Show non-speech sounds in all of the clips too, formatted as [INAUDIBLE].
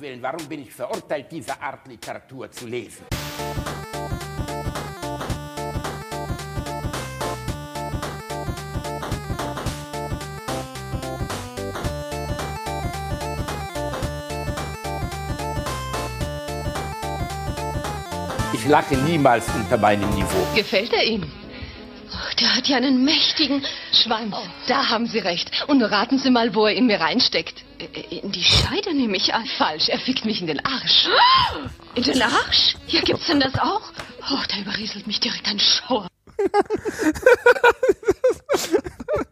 Willen, warum bin ich verurteilt, diese Art Literatur zu lesen? Ich lache niemals unter meinem Niveau. Gefällt er Ihnen? Oh, der hat ja einen mächtigen Schwanz. Da haben Sie recht. Und nur raten Sie mal, wo er ihn mir reinsteckt. Äh, In die Scheide nehme ich an. Falsch, er fickt mich in den Arsch. [GASPS] In den Arsch? Ja, gibt's denn das auch? Oh, da überrieselt mich direkt ein Schauer. [LAUGHS]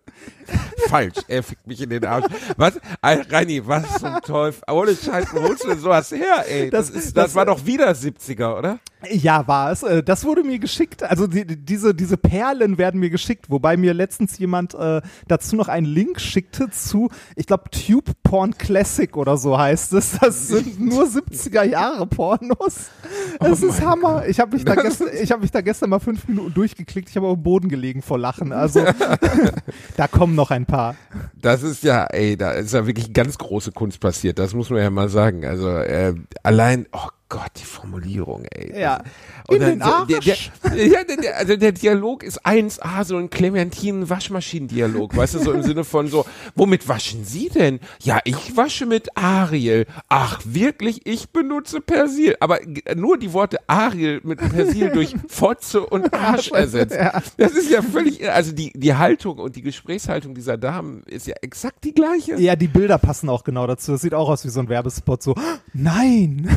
Falsch, er fickt mich in den Arsch. Was? Reini, was zum Teufel? Ohne Scheiß, wo holst du denn sowas her, ey? Das, Das- ist, das, das- war doch wieder 70er, oder? Ja, war es. Äh, Das wurde mir geschickt. Also die, diese, diese Perlen werden mir geschickt, wobei mir letztens jemand äh, dazu noch einen Link schickte zu, ich glaube, Tube Porn Classic oder so heißt es. Das sind nur 70er Jahre Pornos. Es ist Hammer. Ich habe mich, da gestern- ich hab mich da gestern mal fünf Minuten durchgeklickt. Ich habe auf dem Boden gelegen vor Lachen. Also [LAUGHS] [LAUGHS] da kommen noch ein paar. Das ist ja, ey, da ist ja wirklich ganz große Kunst passiert. Das muss man ja mal sagen. Also äh, allein, oh Gott, die Formulierung, ey. Ja. Und dann der, Arsch. [LAUGHS] der, der, also der Dialog ist 1A, so ein Clementinen-Waschmaschinen-Dialog, weißt du, so im Sinne von so, womit waschen Sie denn? Ja, ich wasche mit Ariel. Ach, wirklich, ich benutze Persil. Aber nur die Worte Ariel mit Persil durch [LAUGHS] Fotze und Arsch ersetzt. Das ist ja völlig, also die, die Haltung und die Gesprächshaltung dieser Damen ist ja exakt die gleiche. Ja, die Bilder passen auch genau dazu. Das sieht auch aus wie so ein Werbespot. So, [GASPS] nein.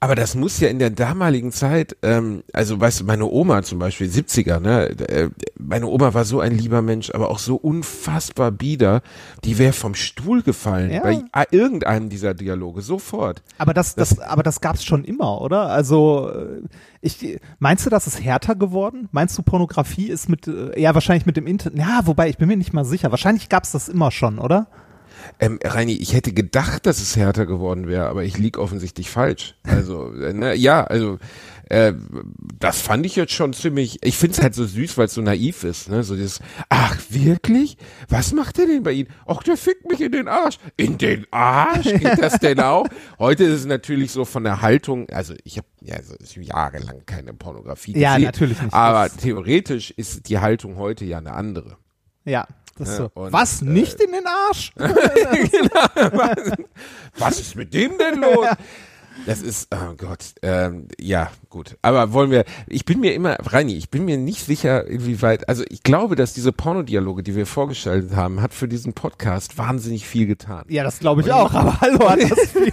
Aber das muss ja in der damaligen Zeit, ähm, also weißt du, meine Oma zum Beispiel, 70er, ne, äh, meine Oma war so ein lieber Mensch, aber auch so unfassbar bieder, die wäre vom Stuhl gefallen Ja. bei irgendeinem dieser Dialoge, sofort. Aber das, das, aber das gab's schon immer, oder? Also, äh, ich, meinst du, das ist härter geworden? Meinst du, Pornografie ist mit, äh, ja, wahrscheinlich mit dem Internet, ja, wobei, ich bin mir nicht mal sicher. Wahrscheinlich gab's das immer schon, oder? Ähm, Reini, ich hätte gedacht, dass es härter geworden wäre, aber ich lieg offensichtlich falsch. Also, äh, ne, ja, also äh, das fand ich jetzt schon ziemlich. Ich find's halt so süß, weil es so naiv ist. Ne? So dieses, ach wirklich? Was macht der denn bei Ihnen? Ach, der fickt mich in den Arsch. In den Arsch? Geht das denn auch? [LAUGHS] Heute ist es natürlich so von der Haltung. Also ich habe ja so jahrelang keine Pornografie Ja, gesehen. natürlich nicht. Aber Das- theoretisch ist die Haltung heute ja eine andere. Ja. Das Ja, so. und, Was? Nicht in den Arsch? [LAUGHS] Was ist mit dem denn los? Das ist, oh Gott, ähm, ja, gut. Aber wollen wir, ich bin mir immer, Reini, ich bin mir nicht sicher, inwieweit, also ich glaube, dass diese Pornodialoge, die wir vorgestellt haben, hat für diesen Podcast wahnsinnig viel getan. ja, das glaube ich auch. Aber hallo, hat das [LAUGHS] viel.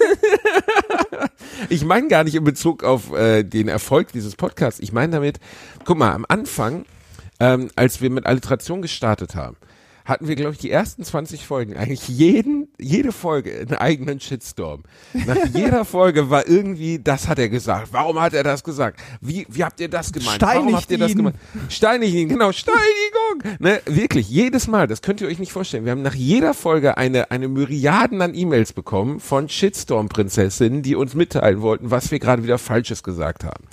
Ich meine gar nicht in Bezug auf äh, den Erfolg dieses Podcasts. Ich meine damit, guck mal, am Anfang, ähm, als wir mit Alliteration gestartet haben, hatten wir, glaube ich, die ersten 20 Folgen, eigentlich jeden, jede Folge einen eigenen Shitstorm. Nach [LAUGHS] jeder Folge war irgendwie, das hat er gesagt. Warum hat er das gesagt? Wie, wie habt ihr das gemeint? Warum Steinigt habt ihr das ihn. gemeint? Steinig ihn, genau, Steinigung. Ne, wirklich, jedes Mal, das könnt ihr euch nicht vorstellen. Wir haben nach jeder Folge eine, eine Myriaden an E-Mails bekommen von Shitstorm-Prinzessinnen, die uns mitteilen wollten, was wir gerade wieder Falsches gesagt haben.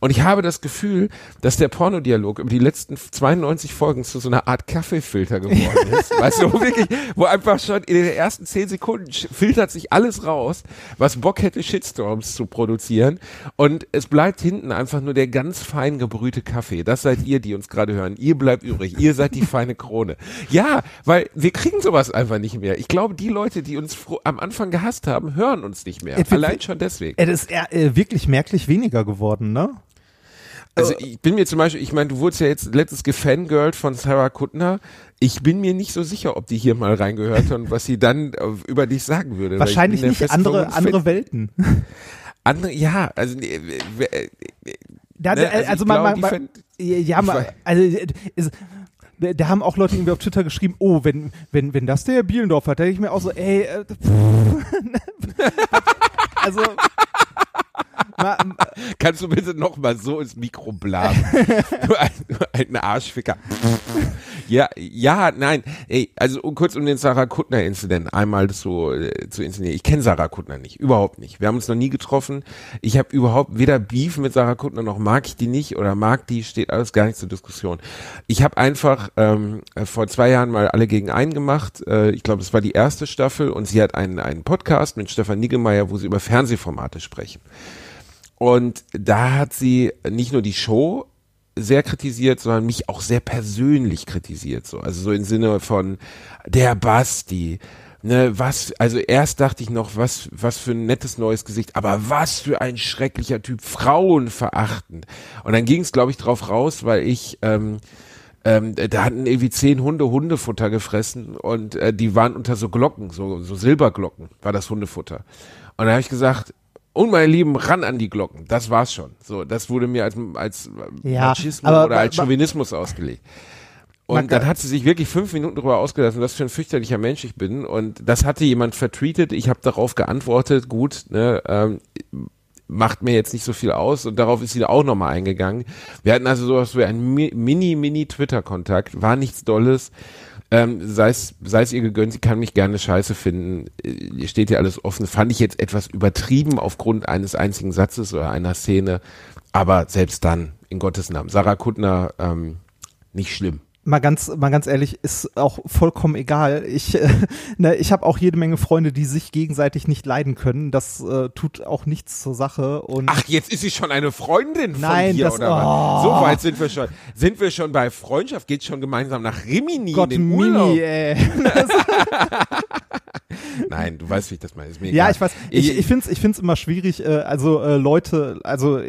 Und ich habe das Gefühl, dass der Pornodialog über die letzten 92 Folgen zu so einer Art Kaffeefilter geworden ist. [LAUGHS] weißt du, wo wirklich, wo einfach schon in den ersten 10 Sekunden filtert sich alles raus, was Bock hätte, Shitstorms zu produzieren. Und es bleibt hinten einfach nur der ganz fein gebrühte Kaffee. Das seid ihr, die uns gerade hören. Ihr bleibt übrig. Ihr seid die feine Krone. Ja, weil wir kriegen sowas einfach nicht mehr. Ich glaube, die Leute, die uns am Anfang gehasst haben, hören uns nicht mehr. Wird- Allein schon deswegen. Es ist äh, wirklich merklich weniger geworden, ne? Also ich bin mir zum Beispiel, ich meine, du wurdest ja jetzt letztes gefangirlt von Sarah Kuttner. Ich bin mir nicht so sicher, ob die hier mal reingehört und was sie dann äh, über dich sagen würde. Wahrscheinlich nicht andere, andere Welten. andere, ja, also äh, äh, Da, Ne, also also man, glaube, man, man, ja, man, also ist, da haben auch Leute irgendwie auf Twitter geschrieben, oh, wenn, wenn, wenn das der Bielendorf hat, da denke ich mir auch so, ey, äh, [LAUGHS] also, ma, [LAUGHS] kannst du bitte noch mal so ins Mikro blasen? [LAUGHS] du, ein, du Arschficker. Ja, ja, nein. Ey, also um, kurz um den Sarah Kuttner-Incident einmal zu, äh, zu inszenieren. Ich kenne Sarah Kuttner nicht, überhaupt nicht. Wir haben uns noch nie getroffen. Ich habe überhaupt weder Beef mit Sarah Kuttner noch mag ich die nicht oder mag die, steht alles gar nicht zur Diskussion. Ich habe einfach ähm, vor zwei Jahren mal alle gegen einen gemacht. Äh, ich glaube, es war die erste Staffel und sie hat einen, einen Podcast mit Stefan Niggemeier, wo sie über Fernsehformate sprechen. Und da hat sie nicht nur die Show sehr kritisiert, sondern mich auch sehr persönlich kritisiert. So, also so im Sinne von der Basti. Ne, was, also erst dachte ich noch, was, was für ein nettes neues Gesicht, aber was für ein schrecklicher Typ, Frauen verachtend. Und dann ging es, glaube ich, drauf raus, weil ich, ähm, ähm, da hatten irgendwie zehn Hunde Hundefutter gefressen und äh, die waren unter so Glocken, so, so Silberglocken war das Hundefutter. Und da habe ich gesagt, und meine Lieben, ran an die Glocken. Das war's schon. So, das wurde mir als, als Ja, Machismo aber- oder als Chauvinismus ausgelegt. Und dann hat sie sich wirklich fünf Minuten darüber ausgelassen, was für ein fürchterlicher Mensch ich bin. Und das hatte jemand vertweetet. Ich habe darauf geantwortet, gut, ne, ähm, macht mir jetzt nicht so viel aus. Und darauf ist sie da auch nochmal eingegangen. Wir hatten also sowas wie einen Mi- mini, mini Twitter-Kontakt. War nichts Dolles. Ähm, sei es ihr gegönnt, sie kann mich gerne scheiße finden. Äh, steht ja alles offen. Fand ich jetzt etwas übertrieben aufgrund eines einzigen Satzes oder einer Szene. Aber selbst dann, in Gottes Namen. Sarah Kuttner, ähm, nicht schlimm. Mal ganz, mal ganz ehrlich, ist auch vollkommen egal. Ich, äh, [LAUGHS] ne, ich habe auch jede Menge Freunde, die sich gegenseitig nicht leiden können. Das äh, tut auch nichts zur Sache. Und Ach, jetzt ist sie schon eine Freundin von Nein, dir, das- oder was? oh. So weit sind wir schon. Sind wir schon bei Freundschaft? Geht schon gemeinsam nach Rimini Gott, in den Urlaub? Mimi, ey. [LAUGHS] Nein, du weißt, wie ich das meine. Ist mir Ja, ich weiß. Ich, ich finde es ich find's immer schwierig, äh, also äh, Leute, also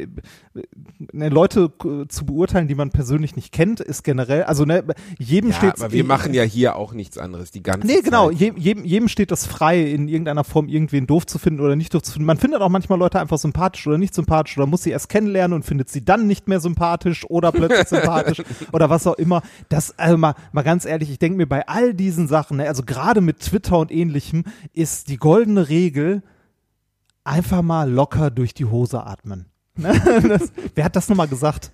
ne, Leute äh, zu beurteilen, die man persönlich nicht kennt, ist generell, also ne, jedem ja, steht aber wir machen ja hier auch nichts anderes die ganze Nee, genau. Je, jedem, jedem steht das frei, in irgendeiner Form irgendwen doof zu finden oder nicht doof zu finden. Man findet auch manchmal Leute einfach sympathisch oder nicht sympathisch oder muss sie erst kennenlernen und findet sie dann nicht mehr sympathisch oder plötzlich sympathisch [LAUGHS] oder was auch immer. Das, also mal, mal ganz ehrlich, ich denke mir bei all diesen Sachen, ne, also gerade mit Twitter und ähnlichem, ist die goldene Regel einfach mal locker durch die Hose atmen. Ne? [LAUGHS] das, wer hat das nochmal gesagt?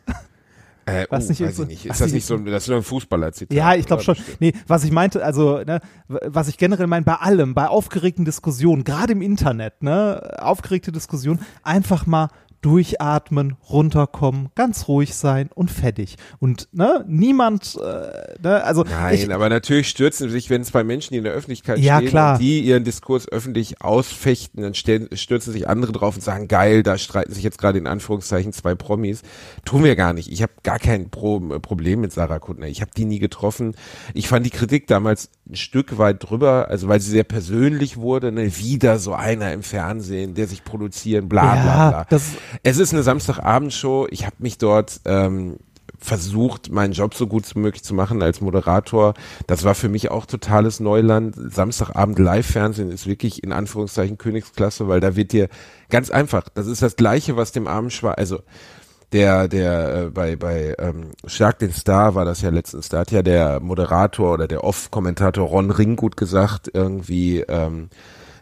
Äh, Was oh, nicht weiß so- ich nicht. Ist das nicht- so, ein- das ist so ein Fußballer-Zitat? Ja, ich glaube schon. Nee, was ich meinte, also, ne, was ich generell meine, bei allem, bei aufgeregten Diskussionen, gerade im Internet, ne, aufgeregte Diskussionen, einfach mal durchatmen, runterkommen, ganz ruhig sein und fertig. Und ne, niemand, äh, ne, also Nein, ich, aber natürlich stürzen sich, wenn zwei Menschen, die in der Öffentlichkeit Ja, stehen klar. und die ihren Diskurs öffentlich ausfechten, dann stürzen sich andere drauf und sagen, geil, da streiten sich jetzt gerade in Anführungszeichen zwei Promis. Tun wir gar nicht. Ich habe gar kein Pro Problem mit Sarah Kuttner. Ich habe die nie getroffen. Ich fand die Kritik damals ein Stück weit drüber, also weil sie sehr persönlich wurde, ne? wieder so einer im Fernsehen, der sich produzieren, bla bla Ja, bla. das- es ist eine Samstagabendshow. Ich habe mich dort ähm, versucht, meinen Job so gut wie möglich zu machen als Moderator. Das war für mich auch totales Neuland. Samstagabend Live-Fernsehen ist wirklich in Anführungszeichen Königsklasse, weil da wird dir ganz einfach, das ist das Gleiche, was dem armen Schwein, also der, der äh, bei, bei ähm, Stark den Star war das ja letztens, da hat ja der Moderator oder der Off-Kommentator Ron Ringgut gesagt, irgendwie, ähm,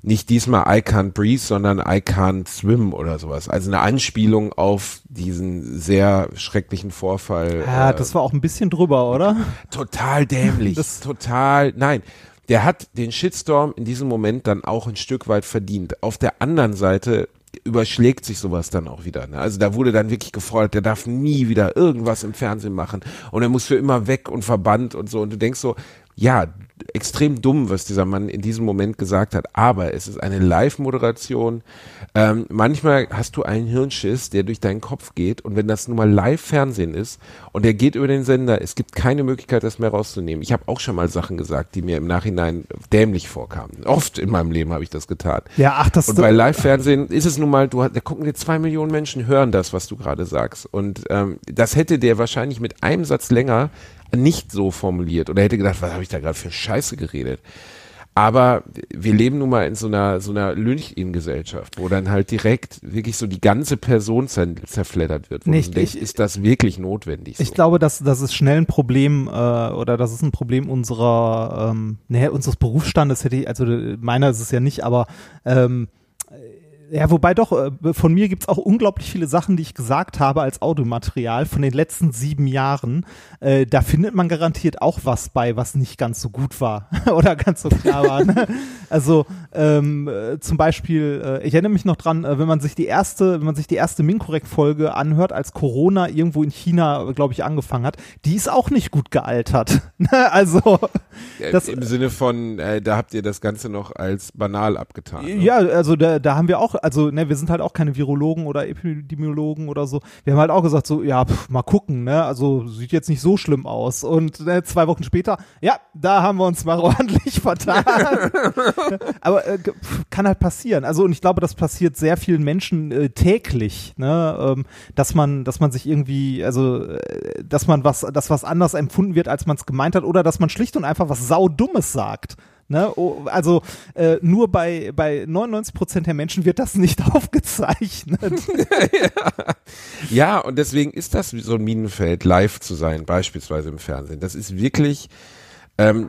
nicht diesmal I can't breathe, sondern I can't swim oder sowas. Also eine Anspielung auf diesen sehr schrecklichen Vorfall. ja, äh, das war auch ein bisschen drüber, oder? total dämlich. [LAUGHS] Das- total, nein. Der hat den Shitstorm in diesem Moment dann auch ein Stück weit verdient. Auf der anderen Seite überschlägt sich sowas dann auch wieder. Ne? Also da wurde dann wirklich gefordert, der darf nie wieder irgendwas im Fernsehen machen und er muss für immer weg und verbannt und so. Und du denkst so, ja, extrem dumm, was dieser Mann in diesem Moment gesagt hat, aber es ist eine Live-Moderation. Ähm, manchmal hast du einen Hirnschiss, der durch deinen Kopf geht und wenn das nun mal Live-Fernsehen ist und der geht über den Sender, es gibt keine Möglichkeit, das mehr rauszunehmen. Ich habe auch schon mal Sachen gesagt, die mir im Nachhinein dämlich vorkamen. Oft in meinem Leben habe ich das getan. Ja, ach, das Und bei Live-Fernsehen ist es nun mal, du, da gucken dir zwei Millionen Menschen, hören das, was du gerade sagst. Und ähm, das hätte der wahrscheinlich mit einem Satz länger nicht so formuliert oder hätte gedacht, was habe ich da gerade für Scheiße geredet. Aber wir leben nun mal in so einer so einer Lynch-In-Gesellschaft, wo dann halt direkt wirklich so die ganze Person zer zerfleddert wird. Nicht, ich- ist das wirklich notwendig? So? Ich glaube, dass das ist schnell ein Problem äh, oder das ist ein Problem unserer, ähm, naja, unseres Berufsstandes hätte ich, also meiner ist es ja nicht, aber ähm, Ja, wobei doch, äh, von mir gibt's auch unglaublich viele Sachen, die ich gesagt habe als Audiomaterial von den letzten sieben Jahren. Äh, da findet man garantiert auch was bei, was nicht ganz so gut war [LAUGHS] oder ganz so klar war. Ne? Also ähm, äh, zum Beispiel, äh, ich erinnere mich noch dran, äh, wenn man sich die erste, wenn man sich die erste Minkorrekt-Folge anhört, als Corona irgendwo in China, glaube ich, angefangen hat, die ist auch nicht gut gealtert. [LAUGHS] Ne? also das, im Sinne von, da habt ihr das Ganze noch als banal abgetan. Ne? Ja, also da, da haben wir auch also ne, wir sind halt auch keine Virologen oder Epidemiologen oder so. Wir haben halt auch gesagt so, ja, pff, mal gucken, ne, also sieht jetzt nicht so schlimm aus. Und ne, zwei Wochen später, ja, da haben wir uns mal [LAUGHS] ordentlich vertan. [LAUGHS] Aber äh, pff, kann halt passieren. Also und ich glaube, das passiert sehr vielen Menschen äh, täglich, ne, ähm, dass man, dass man sich irgendwie, also äh, dass man was, dass was anders empfunden wird, als man es gemeint hat, oder dass man schlicht und einfach was saudummes sagt. Ne? Oh, also äh, nur bei, bei 99 Prozent der Menschen wird das nicht [LAUGHS] aufgezeichnet. [LAUGHS] ja, und deswegen ist das so ein Minenfeld, live zu sein, beispielsweise im Fernsehen. Das ist wirklich, ähm,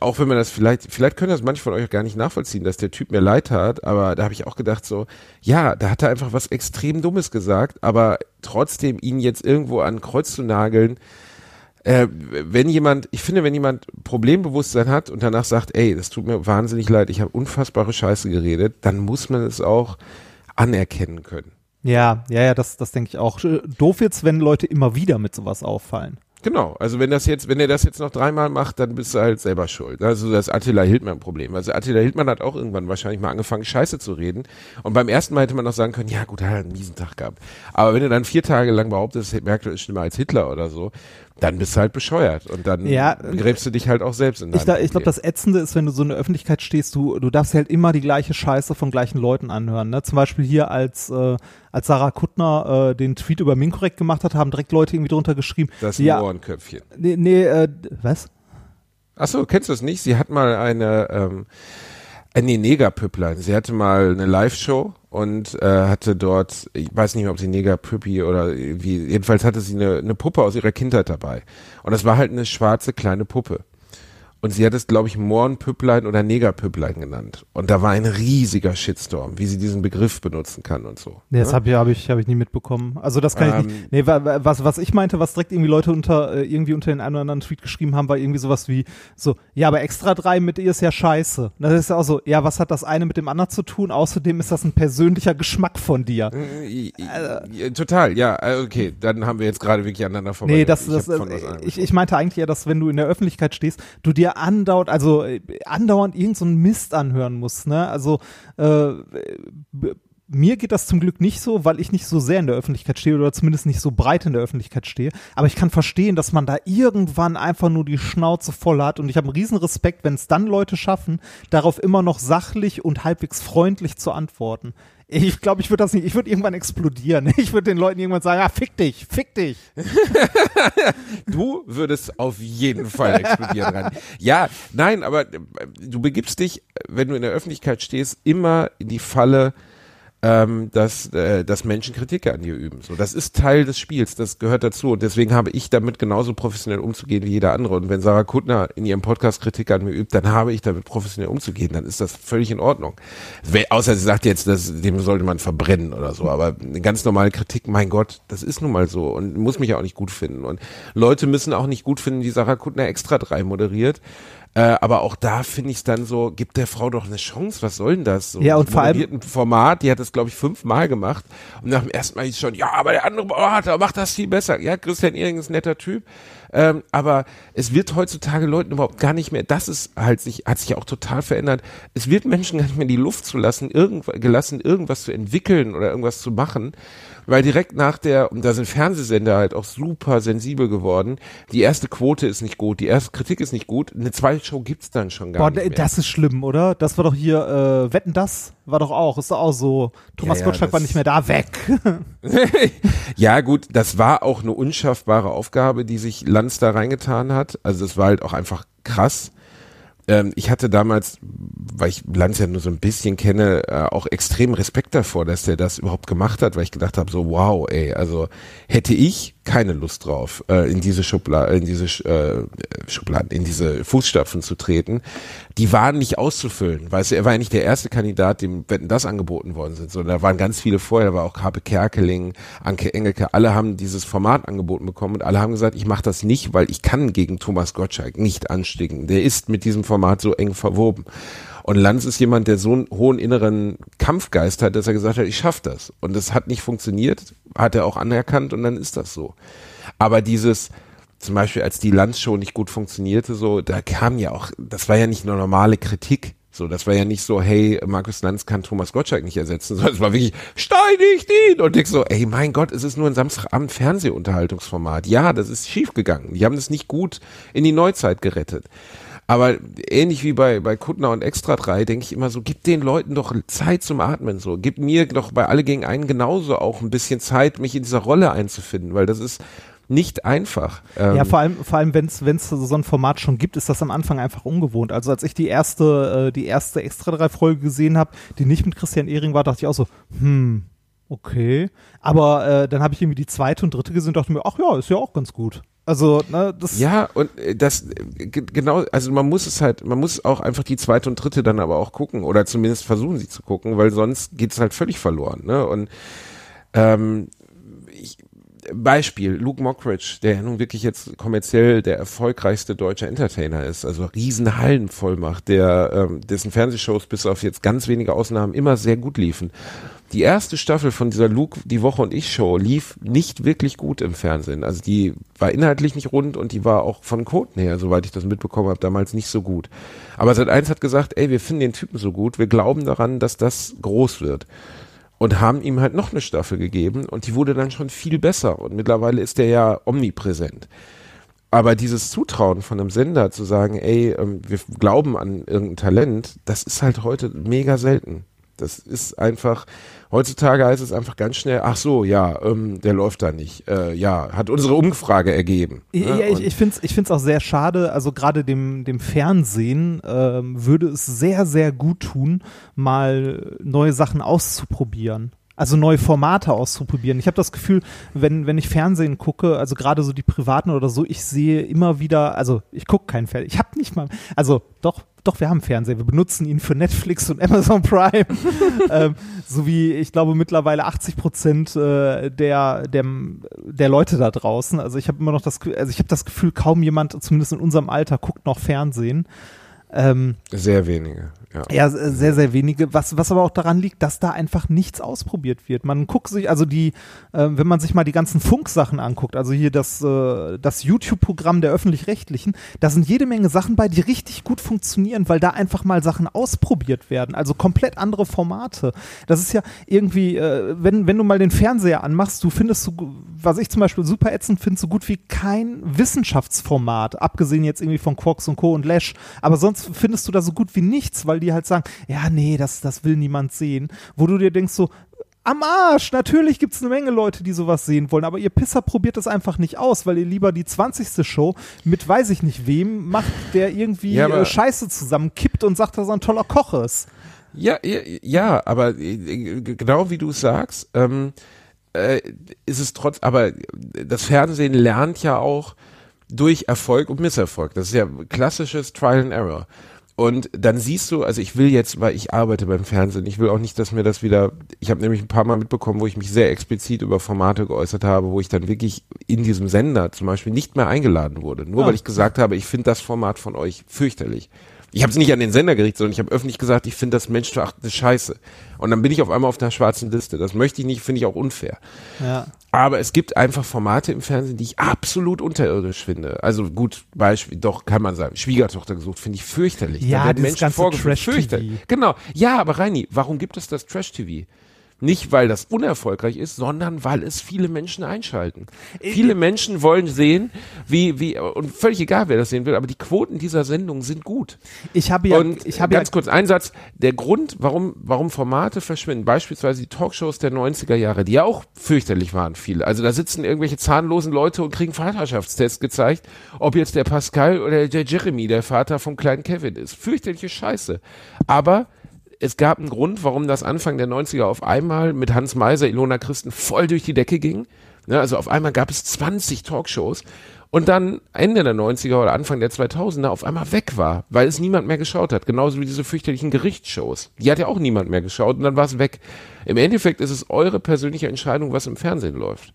auch wenn man das vielleicht, vielleicht können das manche von euch gar nicht nachvollziehen, dass der Typ mir leid hat, aber da habe ich auch gedacht so, ja, da hat er einfach was extrem Dummes gesagt, aber trotzdem ihn jetzt irgendwo an Kreuz zu nageln, äh, wenn jemand, ich finde, wenn jemand Problembewusstsein hat und danach sagt, ey, das tut mir wahnsinnig leid, ich habe unfassbare Scheiße geredet, dann muss man es auch anerkennen können. Ja, ja, ja, das, das denke ich auch. Doof jetzt, wenn Leute immer wieder mit sowas auffallen. Genau, also wenn das jetzt, wenn er das jetzt noch dreimal macht, dann bist du halt selber schuld. Also das Attila Hildmann-Problem. Also Attila Hildmann hat auch irgendwann wahrscheinlich mal angefangen, Scheiße zu reden. Und beim ersten Mal hätte man noch sagen können, ja gut, er hat einen miesen Tag gehabt. Aber wenn du dann vier Tage lang behauptest, Merkel ist schlimmer als Hitler oder so, dann bist du halt bescheuert und dann ja, gräbst du dich halt auch selbst in Ich, da, ich glaube, das Ätzende ist, wenn du so in der Öffentlichkeit stehst, du, du darfst halt immer die gleiche Scheiße von gleichen Leuten anhören. Ne? Zum Beispiel hier, als, äh, als Sarah Kuttner äh, den Tweet über Minkorrekt gemacht hat, haben direkt Leute irgendwie drunter geschrieben. Das ja, Mohrenköpfchen. Nee, nee äh, was? Achso, kennst du es nicht? Sie hat mal eine, ähm, äh, nee, Negerpüpplein. Sie hatte mal eine Live-Show und äh, hatte dort, ich weiß nicht mehr, ob sie Negerpüppi oder wie, jedenfalls hatte sie eine, eine Puppe aus ihrer Kindheit dabei. Und das war halt eine schwarze kleine Puppe. Und sie hat es, glaube ich, Mohrenpüpplein oder Negerpüpplein genannt. Und da war ein riesiger Shitstorm, wie sie diesen Begriff benutzen kann und so. Nee, das habe hab ich, hab ich nie mitbekommen. Also das kann ähm, ich nicht. Ähm, nee, was, was ich meinte, was direkt irgendwie Leute unter, äh, irgendwie unter den einen oder anderen Tweet geschrieben haben, war irgendwie sowas wie so, ja, aber extra drei mit ihr ist ja scheiße. Das ist ja auch so, ja, was hat das eine mit dem anderen zu tun? Außerdem ist das ein persönlicher Geschmack von dir. Äh, äh, total, ja, äh, okay, dann haben wir jetzt gerade wirklich aneinander vorbei. Nee, das, ich, das, ich, ich meinte eigentlich ja, dass wenn du in der Öffentlichkeit stehst, du dir andauernd, also äh, andauernd irgend so einen Mist anhören musst, ne? Also äh, mir geht das zum Glück nicht so, weil ich nicht so sehr in der Öffentlichkeit stehe oder zumindest nicht so breit in der Öffentlichkeit stehe. Aber ich kann verstehen, dass man da irgendwann einfach nur die Schnauze voll hat. Und ich habe einen riesen Respekt, wenn es dann Leute schaffen, darauf immer noch sachlich und halbwegs freundlich zu antworten. Ich glaube, ich würde das nicht, ich würde irgendwann explodieren. [LAUGHS] Ich würde den Leuten irgendwann sagen, ah, fick dich, fick dich. [LAUGHS] du würdest auf jeden Fall explodieren rein. Ja, nein, aber äh, du begibst dich, wenn du in der Öffentlichkeit stehst, immer in die Falle, ähm, dass, äh, dass Menschen Kritik an dir üben. So, das ist Teil des Spiels, das gehört dazu. Und deswegen habe ich damit genauso professionell umzugehen wie jeder andere. Und wenn Sarah Kuttner in ihrem Podcast Kritik an mir übt, dann habe ich damit professionell umzugehen. Dann ist das völlig in Ordnung. Außer sie sagt jetzt, dass, dem sollte man verbrennen oder so. Aber eine ganz normale Kritik, mein Gott, das ist nun mal so und muss mich auch nicht gut finden. Und Leute müssen auch nicht gut finden, die Sarah Kuttner extra drei moderiert. Äh, aber auch da finde ich es dann so, gibt der Frau doch eine Chance, was soll denn das? So ja, und vor allem. ein Format, die hat das, glaube ich, fünfmal gemacht. Und nach dem ersten Mal hieß schon, ja, aber der andere oh, macht das viel besser. Ja, Christian Ehring ist ein netter Typ. Ähm, aber es wird heutzutage Leuten überhaupt gar nicht mehr, das ist halt sich, hat sich auch total verändert. Es wird Menschen gar nicht mehr die Luft zu lassen, irgend, gelassen, irgendwas zu entwickeln oder irgendwas zu machen weil direkt nach der, und da sind Fernsehsender halt auch super sensibel geworden, die erste Quote ist nicht gut, die erste Kritik ist nicht gut, eine zweite Show gibt's dann schon gar Boah, nicht mehr. Das ist schlimm, oder? Das war doch hier, äh, Wetten, das war doch auch, ist doch auch so, Thomas ja, ja, Gottschalk war nicht mehr da, weg. [LAUGHS] ja gut, das war auch eine unschaffbare Aufgabe, die sich Lanz da reingetan hat, also es war halt auch einfach krass ähm, ich hatte damals, weil ich Lanz ja nur so ein bisschen kenne, äh, auch extrem Respekt davor, dass der das überhaupt gemacht hat, weil ich gedacht habe, so wow, ey, also hätte ich keine Lust drauf, äh, in diese Schubladen, in diese äh, Schubladen, in diese Fußstapfen zu treten. Die waren nicht auszufüllen. Weißt du, er war ja nicht der erste Kandidat, dem Wetten das angeboten worden sind, sondern da waren ganz viele vorher, da war auch Habe Kerkeling, Anke Engelke, alle haben dieses Format angeboten bekommen und alle haben gesagt, ich mache das nicht, weil ich kann gegen Thomas Gottschalk nicht anstiegen. Der ist mit diesem Format so eng verwoben. Und Lanz ist jemand, der so einen hohen inneren Kampfgeist hat, dass er gesagt hat, ich schaff das. Und das hat nicht funktioniert, hat er auch anerkannt und dann ist das so. Aber dieses, zum Beispiel als die Lanz-Show nicht gut funktionierte, so, da kam ja auch, das war ja nicht nur normale Kritik. So, das war ja nicht so, hey, Markus Lanz kann Thomas Gottschalk nicht ersetzen, [LAUGHS] sondern es war wirklich, steinigt ihn! Und ich so, ey, mein Gott, es ist nur ein Samstagabend Fernsehunterhaltungsformat. Ja, das ist schiefgegangen. Die haben das nicht gut in die Neuzeit gerettet. Aber ähnlich wie bei, bei Kuttner und Extra 3 denke ich immer so, gib den Leuten doch Zeit zum Atmen so. Gib mir doch bei Alle gegen einen genauso auch ein bisschen Zeit, mich in dieser Rolle einzufinden, weil das ist nicht einfach. Ähm ja, vor allem, vor allem, wenn es so ein Format schon gibt, ist das am Anfang einfach ungewohnt. Also als ich die erste, äh, die erste Extra 3 Folge gesehen habe, die nicht mit Christian Ehring war, dachte ich auch so, hm, okay. Aber äh, dann habe ich irgendwie die zweite und dritte gesehen und dachte mir, ach ja, ist ja auch ganz gut. Also, ne, das. Ja, und äh, das, äh, genau, also man muss es halt, man muss auch einfach die zweite und dritte dann aber auch gucken oder zumindest versuchen sie zu gucken, weil sonst geht es halt völlig verloren, ne? Und ähm, ich, Beispiel, Luke Mockridge, der nun wirklich jetzt kommerziell der erfolgreichste deutsche Entertainer ist, also riesen Hallen voll macht, der, ähm, dessen Fernsehshows bis auf jetzt ganz wenige Ausnahmen immer sehr gut liefen die erste Staffel von dieser Luke, die Woche und ich Show lief nicht wirklich gut im Fernsehen. Also die war inhaltlich nicht rund und die war auch von Quoten her, soweit ich das mitbekommen habe, damals nicht so gut. Aber seit eins hat gesagt, ey, wir finden den Typen so gut, wir glauben daran, dass das groß wird. Und haben ihm halt noch eine Staffel gegeben und die wurde dann schon viel besser und mittlerweile ist der ja omnipräsent. Aber dieses Zutrauen von einem Sender zu sagen, ey, ähm, wir glauben an irgendein Talent, das ist halt heute mega selten. Das ist einfach, heutzutage heißt es einfach ganz schnell, ach so, ja, ähm, der läuft da nicht. Äh, ja, hat unsere Umfrage ergeben. Ja, ne? ich, ich finde es ich find's auch sehr schade, also gerade dem, dem Fernsehen ähm, würde es sehr, sehr gut tun, mal neue Sachen auszuprobieren also neue Formate auszuprobieren. Ich habe das Gefühl, wenn, wenn ich Fernsehen gucke, also gerade so die privaten oder so, ich sehe immer wieder, also ich gucke kein Fernsehen. Ich habe nicht mal, also doch, doch, wir haben Fernsehen. Wir benutzen ihn für Netflix und Amazon Prime. [LAUGHS] ähm, so wie, ich glaube, mittlerweile 80 Prozent äh, der, der, der Leute da draußen. Also ich habe immer noch das, also ich habe das Gefühl, kaum jemand, zumindest in unserem Alter, guckt noch Fernsehen. Ähm, Sehr wenige. Ja. ja, sehr, sehr wenige, was, was aber auch daran liegt, dass da einfach nichts ausprobiert wird. Man guckt sich, also die, äh, wenn man sich mal die ganzen Funksachen anguckt, also hier das, äh, das YouTube-Programm der Öffentlich-Rechtlichen, da sind jede Menge Sachen bei, die richtig gut funktionieren, weil da einfach mal Sachen ausprobiert werden, also komplett andere Formate. Das ist ja irgendwie, äh, wenn, wenn du mal den Fernseher anmachst, du findest so, was ich zum Beispiel super ätzend finde, so gut wie kein Wissenschaftsformat, abgesehen jetzt irgendwie von Quarks und Co. und Lash, aber sonst findest du da so gut wie nichts, weil die halt sagen, ja, nee, das, das will niemand sehen. Wo du dir denkst so, am Arsch. Natürlich gibt es eine Menge Leute, die sowas sehen wollen, aber ihr Pisser probiert das einfach nicht aus, weil ihr lieber die 20. Show mit weiß ich nicht wem macht, der irgendwie ja, äh, Scheiße zusammenkippt und sagt, dass er ein toller Koch ist. Ja, ja, ja aber äh, genau wie du sagst, ähm, äh, ist es trotz, aber das Fernsehen lernt ja auch durch Erfolg und Misserfolg. Das ist ja klassisches Trial and Error. Und dann siehst du, also ich will jetzt, weil ich arbeite beim Fernsehen, ich will auch nicht, dass mir das wieder, ich habe nämlich ein paar Mal mitbekommen, wo ich mich sehr explizit über Formate geäußert habe, wo ich dann wirklich in diesem Sender zum Beispiel nicht mehr eingeladen wurde, nur ja. weil ich gesagt habe, ich finde das Format von euch fürchterlich ich habe es nicht an den Sender gerichtet, sondern ich habe öffentlich gesagt, ich finde das menschverachtende Scheiße. Und dann bin ich auf einmal auf der schwarzen Liste. Das möchte ich nicht, finde ich auch unfair. Ja. Aber es gibt einfach Formate im Fernsehen, die ich absolut unterirdisch finde. Also gut, Beispiel, doch kann man sagen, Schwiegertochter gesucht, finde ich fürchterlich. Ja, da werden Menschen vorgeführt. Fürchterlich. Genau. Ja, aber Reini, warum gibt es das Trash-TV? Nicht, weil das unerfolgreich ist, sondern weil es viele Menschen einschalten. Äh, viele Menschen wollen sehen, wie, wie, und völlig egal, wer das sehen will, aber die Quoten dieser Sendung sind gut. Ich habe ja, und ich habe ganz ja, kurz ein Satz. Der Grund, warum, warum Formate verschwinden, beispielsweise die Talkshows der 90er Jahre, die ja auch fürchterlich waren, viele. Also da sitzen irgendwelche zahnlosen Leute und kriegen Vaterschaftstests gezeigt, ob jetzt der Pascal oder der Jeremy der Vater vom kleinen Kevin ist. Fürchterliche Scheiße. Aber es gab einen Grund, warum das Anfang der 90er auf einmal mit Hans Meiser, Ilona Christen voll durch die Decke ging. Ne, also auf einmal gab es 20 Talkshows und dann Ende der 90er oder Anfang der 2000er auf einmal weg war, weil es niemand mehr geschaut hat. Genauso wie diese fürchterlichen Gerichtsshows. Die hat ja auch niemand mehr geschaut und dann war es weg. Im Endeffekt ist es eure persönliche Entscheidung, was im Fernsehen läuft.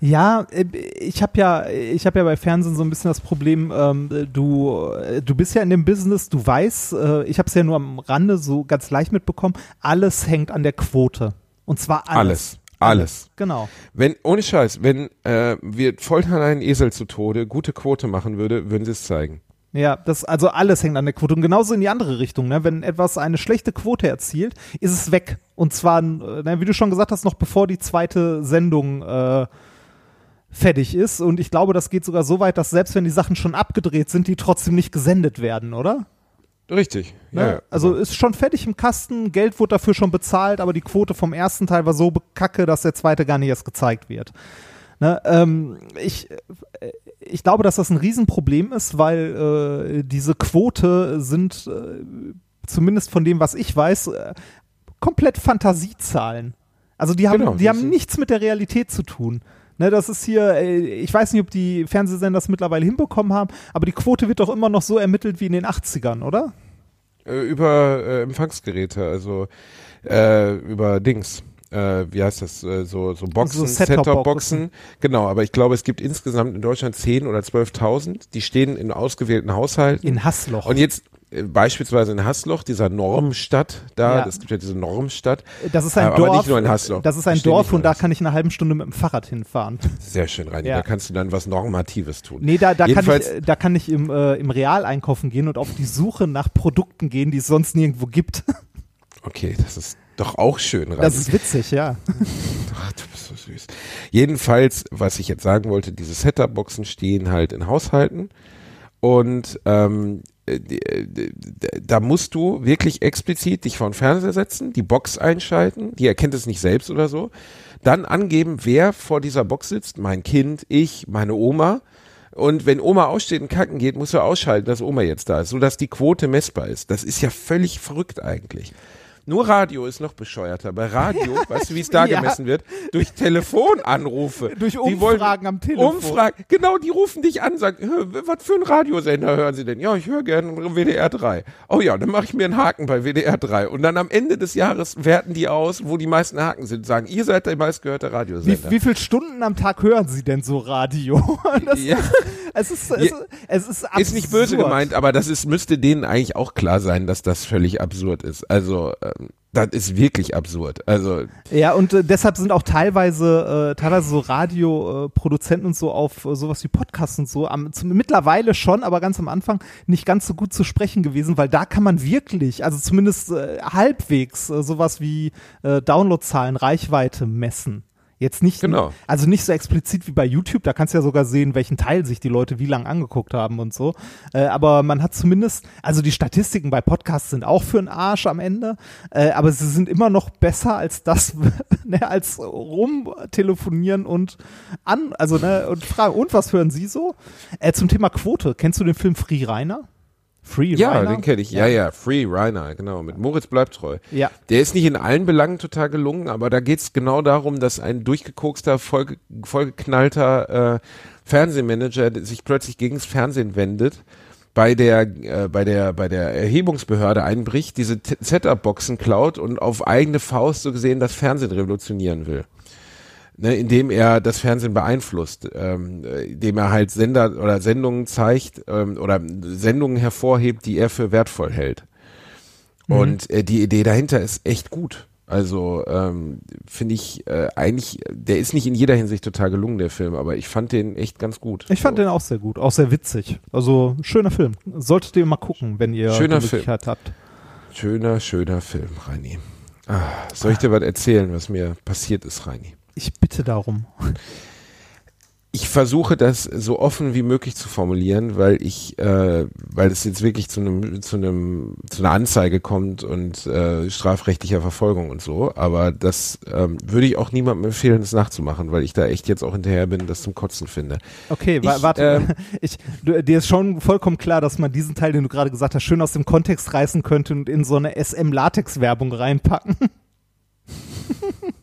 Ja, äh, ich habe ja, ich habe ja bei Fernsehen so ein bisschen das Problem. Ähm, du, äh, du bist ja in dem Business, du weißt, äh, ich habe es ja nur am Rande so ganz leicht mitbekommen. Alles hängt an der Quote und zwar alles. Alles. Alles. Genau. Wenn, ohne Scheiß, wenn äh, wir foltern einen Esel zu Tode gute Quote machen würde, würden sie es zeigen. Ja, das, also alles hängt an der Quote. Und genauso in die andere Richtung, ne? Wenn etwas eine schlechte Quote erzielt, ist es weg. Und zwar, äh, ne, wie du schon gesagt hast, noch bevor die zweite Sendung äh, fertig ist. Und ich glaube, das geht sogar so weit, dass selbst wenn die Sachen schon abgedreht sind, die trotzdem nicht gesendet werden, oder? Richtig. Ne? Ja, ja. Also ist schon fertig im Kasten, Geld wurde dafür schon bezahlt, aber die Quote vom ersten Teil war so kacke, dass der zweite gar nicht erst gezeigt wird. Ne? Ähm, ich, äh, ich glaube, dass das ein Riesenproblem ist, weil äh, diese Quote sind, äh, zumindest von dem, was ich weiß, äh, komplett Fantasiezahlen. Also die haben, Genau, die haben nichts mit der Realität zu tun. Ne, das ist hier, äh, ich weiß nicht, ob die Fernsehsender das mittlerweile hinbekommen haben, aber die Quote wird doch immer noch so ermittelt wie in den 80ern, oder? Äh, über äh, Empfangsgeräte, also über Dings. Äh, wie heißt das? Äh, so, so Boxen, So Set-Top-Boxen. Genau, aber ich glaube, es gibt insgesamt in Deutschland 10 oder 12.000. Die stehen in ausgewählten Haushalten. In Hassloch. Und jetzt äh, beispielsweise in Hassloch, dieser Normstadt da, Ja. es gibt ja diese Normstadt. Das ist ein aber Dorf. nicht nur in Hassloch. Das ist ein Dorf und da kann ich in einer halben Stunde mit dem Fahrrad hinfahren. Sehr schön, Reini. Ja. Da kannst du dann was Normatives tun. Nee, da, da, kann ich, äh, da kann ich im, äh, im Real einkaufen gehen und auf die Suche nach Produkten gehen, die es sonst nirgendwo gibt. [LAUGHS] Okay, das ist doch auch schön, Reini. Das ist witzig, ja. [LAUGHS] Ach, du bist so süß. Jedenfalls, was ich jetzt sagen wollte, diese Setup-Boxen stehen halt in Haushalten und ähm, äh, äh, da musst du wirklich explizit dich vor den Fernseher setzen, die Box einschalten, die erkennt es nicht selbst oder so, dann angeben, wer vor dieser Box sitzt, mein Kind, ich, meine Oma. Und wenn Oma aussteht und kacken geht, musst du ausschalten, dass Oma jetzt da ist, sodass die Quote messbar ist. Das ist ja völlig verrückt eigentlich. Nur Radio ist noch bescheuerter. Bei Radio, [LAUGHS] weißt du, wie es da Ja. gemessen wird? Durch Telefonanrufe. [LAUGHS] Durch Umfragen am Telefon. Umfragen, genau, die rufen dich an, sagen, "Hör, was für ein Radiosender hören Sie denn? Ja, ich höre gerne WDR 3. Oh ja, dann mache ich mir einen Haken bei WDR 3. Und dann am Ende des Jahres werten die aus, wo die meisten Haken sind, sagen, ihr seid der meistgehörte Wie, Radiosender. wie viele Stunden am Tag hören Sie denn so Radio? [LAUGHS] Das, Ja. Es ist, es, es ist absurd. Ist nicht böse gemeint, aber das ist, müsste denen eigentlich auch klar sein, dass das völlig absurd ist. Also, ähm, das ist wirklich absurd. Also, Ja, und äh, deshalb sind auch teilweise, äh, teilweise so Radioproduzenten äh, und so auf äh, sowas wie Podcasts und so, am, zum, mittlerweile schon, aber ganz am Anfang nicht ganz so gut zu sprechen gewesen, weil da kann man wirklich, also zumindest äh, halbwegs, äh, sowas wie äh, Downloadzahlen, Reichweite messen. Jetzt nicht, Genau. also nicht so explizit wie bei YouTube, da kannst du ja sogar sehen, welchen Teil sich die Leute wie lang angeguckt haben und so. Äh, aber man hat zumindest, also die Statistiken bei Podcasts sind auch für den Arsch am Ende, äh, aber sie sind immer noch besser als das, [LAUGHS] ne, als rumtelefonieren und an, also ne, und fragen, und was hören Sie so? Äh, zum Thema Quote, kennst du den Film Free Rainer? Free ja, Rainer? den kenne ich. Ja, ja, Free Rainer, genau, mit Moritz bleibt treu. Ja. Der ist nicht in allen Belangen total gelungen, aber da geht's genau darum, dass ein durchgekokster, vollge vollgeknallter äh, Fernsehmanager sich plötzlich gegens Fernsehen wendet, bei der, äh, bei der, bei der Erhebungsbehörde einbricht, diese Setup-Boxen klaut und auf eigene Faust so gesehen das Fernsehen revolutionieren will. Ne, indem er das Fernsehen beeinflusst, ähm, äh, indem er halt Sender oder Sendungen zeigt ähm, oder Sendungen hervorhebt, die er für wertvoll hält. Und äh, die Idee dahinter ist echt gut. Also ähm, finde ich äh, eigentlich, der ist nicht in jeder Hinsicht total gelungen, der Film, aber ich fand den echt ganz gut. Ich fand so. den auch sehr gut, auch sehr witzig. Also schöner Film. Solltet ihr mal gucken, wenn ihr Schöner die Film. Möglichkeit habt. Schöner, schöner Film, Reini. Ah, soll ich dir was erzählen, was mir passiert ist, Reini? Ich bitte darum. ich versuche das so offen wie möglich zu formulieren, weil ich, äh, weil es jetzt wirklich zu einem, zu einem, zu einer Anzeige kommt und äh, strafrechtlicher Verfolgung und so. Aber das ähm, würde ich auch niemandem empfehlen, das nachzumachen, weil ich da echt jetzt auch hinterher bin, das zum Kotzen finde. Okay, wa Ich, warte. ähm, [LAUGHS] ich, du, dir ist schon vollkommen klar, dass man diesen Teil, den du gerade gesagt hast, schön aus dem Kontext reißen könnte und in so eine SM-Latex-Werbung reinpacken. [LAUGHS]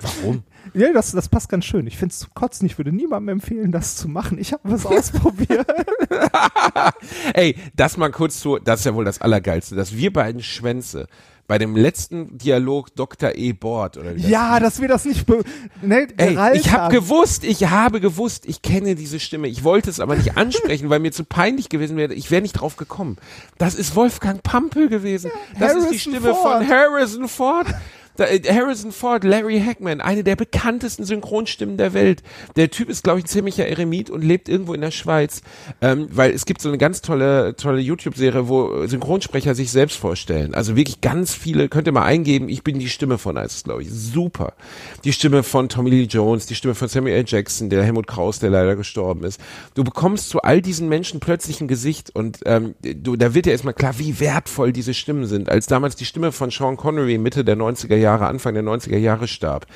Warum? [LAUGHS] Ja, das, das passt ganz schön. Ich finde es zum Kotzen. Ich würde niemandem empfehlen, das zu machen. Ich habe was ausprobiert. [LAUGHS] Ey, das mal kurz zu, das ist ja wohl das Allergeilste, dass wir beiden Schwänze bei dem letzten Dialog Dr. E. Bord oder wie das ja, dass wir das nicht be ne, Ey, ich habe gewusst, ich habe gewusst, ich kenne diese Stimme. Ich wollte es aber nicht ansprechen, weil mir zu peinlich gewesen wäre. Ich wäre nicht drauf gekommen. Das ist Wolfgang Pampel gewesen. das ist die Harrison Stimme Ford. von Harrison Ford. Äh, Harrison Ford, Larry Hackman, eine der bekanntesten Synchronstimmen der Welt. Der Typ ist, glaube ich, ein ziemlicher Eremit und lebt irgendwo in der Schweiz, ähm, weil es gibt so eine ganz tolle, tolle YouTube-Serie, wo Synchronsprecher sich selbst vorstellen. Also wirklich ganz viele, könnt ihr mal eingeben, ich bin die Stimme von, heißt es, glaube ich. Super. Die Stimme von Tommy Lee Jones, die Stimme von Samuel L. Jackson, der Helmut Kraus, der leider gestorben ist. Du bekommst zu all diesen Menschen plötzlich ein Gesicht und ähm, du, da wird dir erstmal klar, wie wertvoll diese Stimmen sind. Als damals die Stimme von Sean Connery Mitte der 90er Jahre, Anfang der 90er Jahre starb,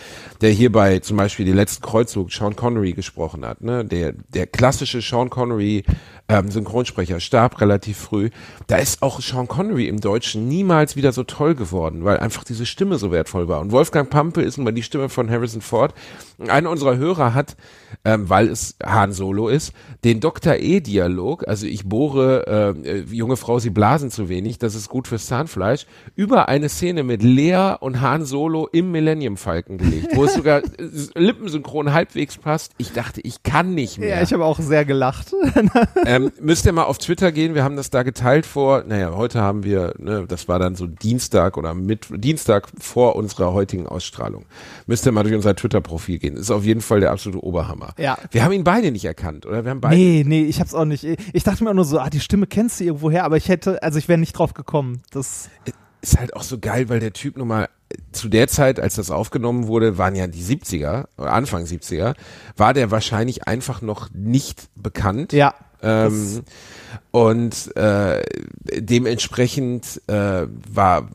der hierbei zum Beispiel die letzten Kreuzzug Sean Connery gesprochen hat, ne? der, der klassische Sean Connery ähm, Synchronsprecher starb relativ früh. Da ist auch Sean Connery im Deutschen niemals wieder so toll geworden, weil einfach diese Stimme so wertvoll war. Und Wolfgang Pampe ist nun mal die Stimme von Harrison Ford. Einer unserer Hörer hat, ähm, weil es Han Solo ist, den Dr. E-Dialog, also ich bohre, äh, junge Frau, Sie blasen zu wenig, das ist gut fürs Zahnfleisch, über eine Szene mit Lea und Han Solo im Millennium Falcon gelegt, wo es sogar äh, lippensynchron halbwegs passt. Ich dachte, ich kann nicht mehr. Ja, ich habe auch sehr gelacht. Ähm, müsst ihr mal auf Twitter gehen, wir haben das da geteilt vor, naja, heute haben wir, ne, das war dann so Dienstag oder mit Dienstag vor unserer heutigen Ausstrahlung. Müsst ihr mal durch unser Twitter-Profil gehen. Ist auf jeden Fall der absolute Oberhammer. Ja. Wir haben ihn beide nicht erkannt, oder? Wir haben beide. Nee, nee, ich hab's auch nicht. Ich dachte mir auch nur so, ah, die Stimme kennst du irgendwoher, aber ich hätte, also ich wäre nicht drauf gekommen. Das, Ist halt auch so geil, weil der Typ nun mal zu der Zeit, als das aufgenommen wurde, waren ja die 70er, oder Anfang 70er, war der wahrscheinlich einfach noch nicht bekannt. ja. Ähm, und äh, dementsprechend äh, war,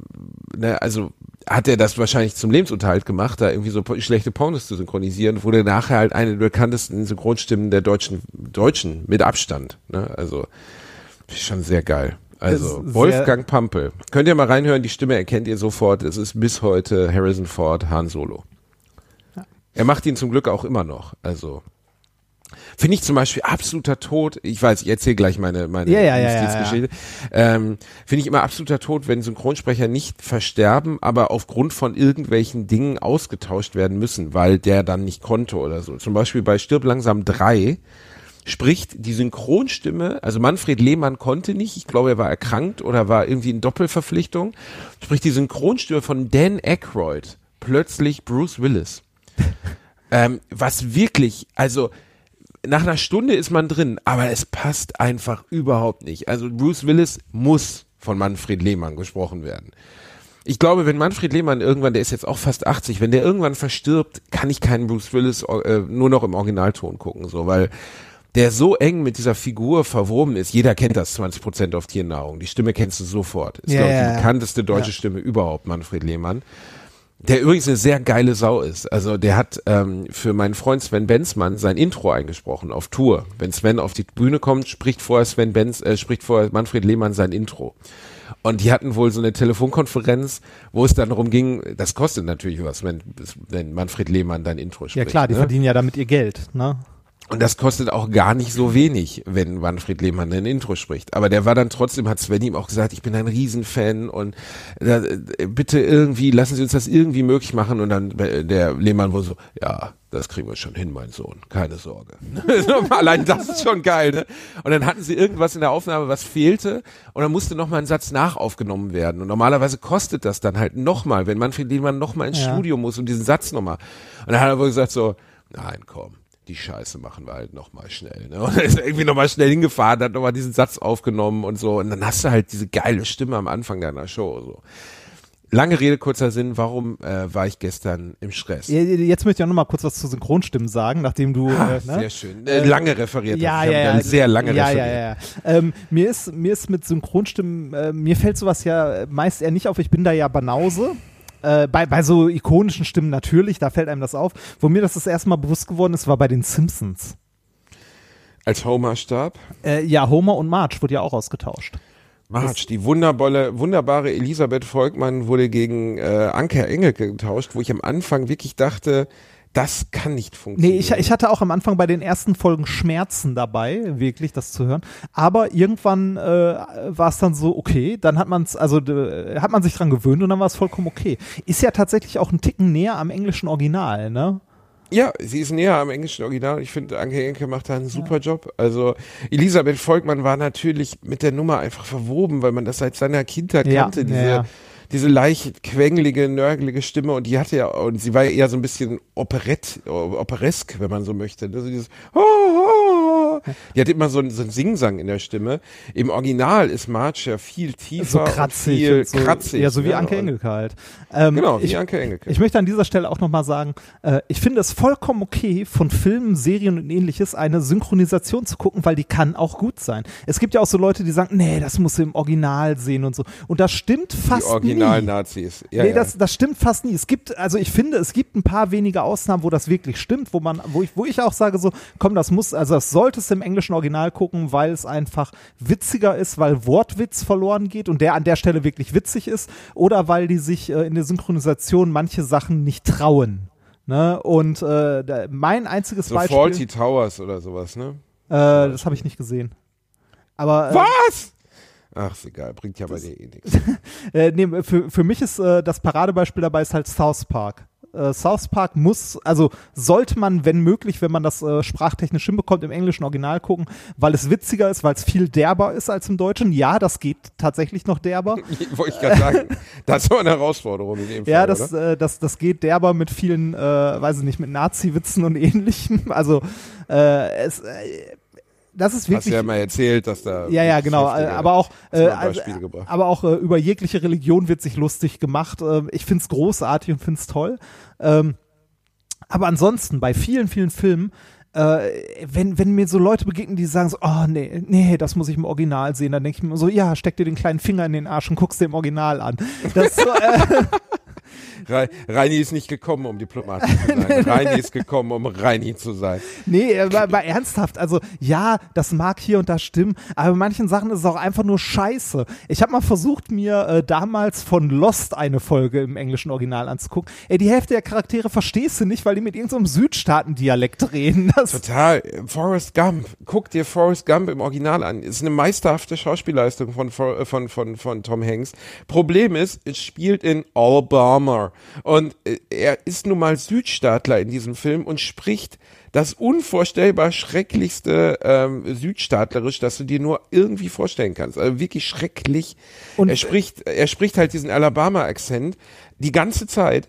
ne, also hat er das wahrscheinlich zum Lebensunterhalt gemacht, da irgendwie so schlechte Pornos zu synchronisieren, wurde nachher halt eine der bekanntesten Synchronstimmen der deutschen Deutschen mit Abstand. Ne? Also schon sehr geil. Also Wolfgang Pampel. Könnt ihr mal reinhören, die Stimme erkennt ihr sofort. Es ist bis heute Harrison Ford, Han Solo. Er macht ihn zum Glück auch immer noch. Also Finde ich zum Beispiel absoluter Tod. Ich weiß, ich erzähle gleich meine, meine Ja, ja, ja, ja, Justizgeschichte. Ähm, Finde ich immer absoluter Tod, wenn Synchronsprecher nicht versterben, aber aufgrund von irgendwelchen Dingen ausgetauscht werden müssen, weil der dann nicht konnte oder so. Zum Beispiel bei Stirb langsam 3 spricht die Synchronstimme, also Manfred Lehmann konnte nicht, ich glaube, er war erkrankt oder war irgendwie in Doppelverpflichtung, spricht die Synchronstimme von Dan Aykroyd plötzlich Bruce Willis. [LAUGHS] ähm, was wirklich, also nach einer Stunde ist man drin, aber es passt einfach überhaupt nicht. Also Bruce Willis muss von Manfred Lehmann gesprochen werden. Ich glaube, wenn Manfred Lehmann irgendwann, der ist jetzt auch fast 80, wenn der irgendwann verstirbt, kann ich keinen Bruce Willis äh, nur noch im Originalton gucken, so, weil der so eng mit dieser Figur verwoben ist. Jeder kennt das 20% auf Tiernahrung. Die Stimme kennst du sofort. Ist, Ja, glaube ich, ja, die ja. bekannteste deutsche Stimme überhaupt, Manfred Lehmann. Der übrigens eine sehr geile Sau ist. Also der hat ähm, für meinen Freund Sven Benzmann sein Intro eingesprochen auf Tour. Wenn Sven auf die Bühne kommt, spricht vorher Sven Benz, äh, spricht vorher Manfred Lehmann sein Intro. Und die hatten wohl so eine Telefonkonferenz, wo es dann darum ging, das kostet natürlich was, wenn, wenn Manfred Lehmann dein Intro spricht. Ja klar, die ne? verdienen ja damit ihr Geld, ne? Und das kostet auch gar nicht so wenig, wenn Manfred Lehmann ein Intro spricht. Aber der war dann trotzdem, hat Sven ihm auch gesagt, ich bin ein Riesenfan und äh, bitte irgendwie, lassen Sie uns das irgendwie möglich machen. Und dann äh, der Lehmann wohl so, ja, das kriegen wir schon hin, mein Sohn, keine Sorge. [LAUGHS] Allein das ist schon geil, ne? Und dann hatten sie irgendwas in der Aufnahme, was fehlte und dann musste nochmal ein Satz nachaufgenommen werden. Und normalerweise kostet das dann halt nochmal, wenn Manfred Lehmann nochmal ins Ja. Studio muss und diesen Satz nochmal. Und dann hat er wohl gesagt so, nein, komm, die Scheiße machen wir halt nochmal schnell. Ne? [LAUGHS] Und er ist irgendwie nochmal schnell hingefahren, hat nochmal diesen Satz aufgenommen und so. Und dann hast du halt diese geile Stimme am Anfang deiner Show. So. Lange Rede, kurzer Sinn, warum äh, war ich gestern im Stress? Jetzt möchte ich auch noch mal kurz was zu Synchronstimmen sagen, nachdem du, Ah, äh, ne? Sehr schön. Äh, lange referiert. Ja, ja, ja. Sehr lange ja, referiert. ja, ja, ja. Ähm, mir ist mir ist mit Synchronstimmen, äh, mir fällt sowas ja meist eher nicht auf. Ich bin da ja Banause. Äh, bei, bei so ikonischen Stimmen natürlich, da fällt einem das auf. Wo mir das das erste Mal bewusst geworden ist, war bei den Simpsons. Als Homer starb, Äh, ja, Homer und Marge wurde ja auch ausgetauscht. Marge, die wunderbare, wunderbare Elisabeth Volkmann wurde gegen äh, Anke Engel getauscht, wo ich am Anfang wirklich dachte, das kann nicht funktionieren. Nee, ich, ich hatte auch am Anfang bei den ersten Folgen Schmerzen dabei, wirklich das zu hören. Aber irgendwann äh, war es dann so, okay, dann hat man es, also äh, hat man sich dran gewöhnt und dann war es vollkommen okay. Ist ja tatsächlich auch ein Ticken näher am englischen Original, ne? Ja, sie ist näher am englischen Original. Ich finde, Anke Enke macht da einen super Job. Also Elisabeth Volkmann war natürlich mit der Nummer einfach verwoben, weil man das seit seiner Kindheit Ja, kannte, ja, diese, ja. Diese leicht quengelige, nörgelige Stimme und die hatte ja, und sie war ja eher so ein bisschen Operett, operesk, wenn man so möchte. Also dieses die hat immer so einen, so einen Singsang in der Stimme. Im Original ist March ja viel tiefer So kratzig. viel so, kratzig. ja, so wie ne? Anke Engelke halt. Ähm, Genau, wie ich, Anke Engelke. Ich möchte an dieser Stelle auch nochmal sagen, äh, ich finde es vollkommen okay, von Filmen, Serien und ähnliches eine Synchronisation zu gucken, weil die kann auch gut sein. Es gibt ja auch so Leute, die sagen, nee, das musst du im Original sehen und so. Und das stimmt die fast nie. Original-Nazis. Ja, nee, ja. Das, das stimmt fast nie. Es gibt, also ich finde, es gibt ein paar wenige Ausnahmen, wo das wirklich stimmt, wo man, wo ich, wo ich auch sage so, komm, das muss, also das solltest du im englischen Original gucken, weil es einfach witziger ist, weil Wortwitz verloren geht und der an der Stelle wirklich witzig ist, oder weil die sich äh, in der Synchronisation manche Sachen nicht trauen. Ne? Und äh, mein einziges so Beispiel, Faulty Towers oder sowas, ne? äh, das habe ich nicht gesehen. Aber äh, Was? Ach, ist egal, bringt ja bei dir eh nichts. [LAUGHS] Äh, nee, für, für mich ist äh, das Paradebeispiel dabei ist halt South Park. Äh, South Park muss, also sollte man, wenn möglich, wenn man das äh, sprachtechnisch hinbekommt, im englischen Original gucken, weil es witziger ist, weil es viel derber ist als im Deutschen. Ja, das geht tatsächlich noch derber. [LAUGHS] Wollte ich gerade sagen. Das ist aber eine Herausforderung in dem Fall. Ja, das, äh, das, das geht derber mit vielen, äh, weiß ich nicht, mit Nazi-Witzen und [LAUGHS] ähnlichem. Also äh, es, äh, das ist Hast du wirklich. ja mal erzählt, dass da. Ja, ja, genau. Äh, aber auch, hast äh, also, gebracht. aber auch äh, über jegliche Religion wird sich lustig gemacht. Ähm, ich find's großartig und find's toll. Ähm, aber ansonsten bei vielen, vielen Filmen, äh, wenn, wenn mir so Leute begegnen, die sagen so, oh nee, nee, das muss ich im Original sehen, dann denke ich mir so, ja, steck dir den kleinen Finger in den Arsch und guckst dir im Original an. Das ist so, äh, [LAUGHS] [LAUGHS] [LAUGHS] Reini ist nicht gekommen, um diplomatisch zu sein. [LAUGHS] Reini ist gekommen, um Reini zu sein. Nee, aber, aber ernsthaft, also ja, das mag hier und da stimmen, aber bei manchen Sachen ist es auch einfach nur scheiße. Ich habe mal versucht, mir äh, damals von Lost eine Folge im englischen Original anzugucken. Ey, die Hälfte der Charaktere verstehst du nicht, weil die mit irgendeinem Südstaaten-Dialekt reden. [LAUGHS] Das, Total. Forrest Gump. Guck dir Forrest Gump im Original an. Ist eine meisterhafte Schauspielleistung von, For- äh, von, von, von Tom Hanks. Problem ist, es spielt in Alabama. Und äh, er ist nun mal Südstaatler in diesem Film und spricht das unvorstellbar schrecklichste ähm, Südstaatlerisch, das du dir nur irgendwie vorstellen kannst. Also wirklich schrecklich. Und- er spricht, er spricht halt diesen Alabama-Akzent die ganze Zeit.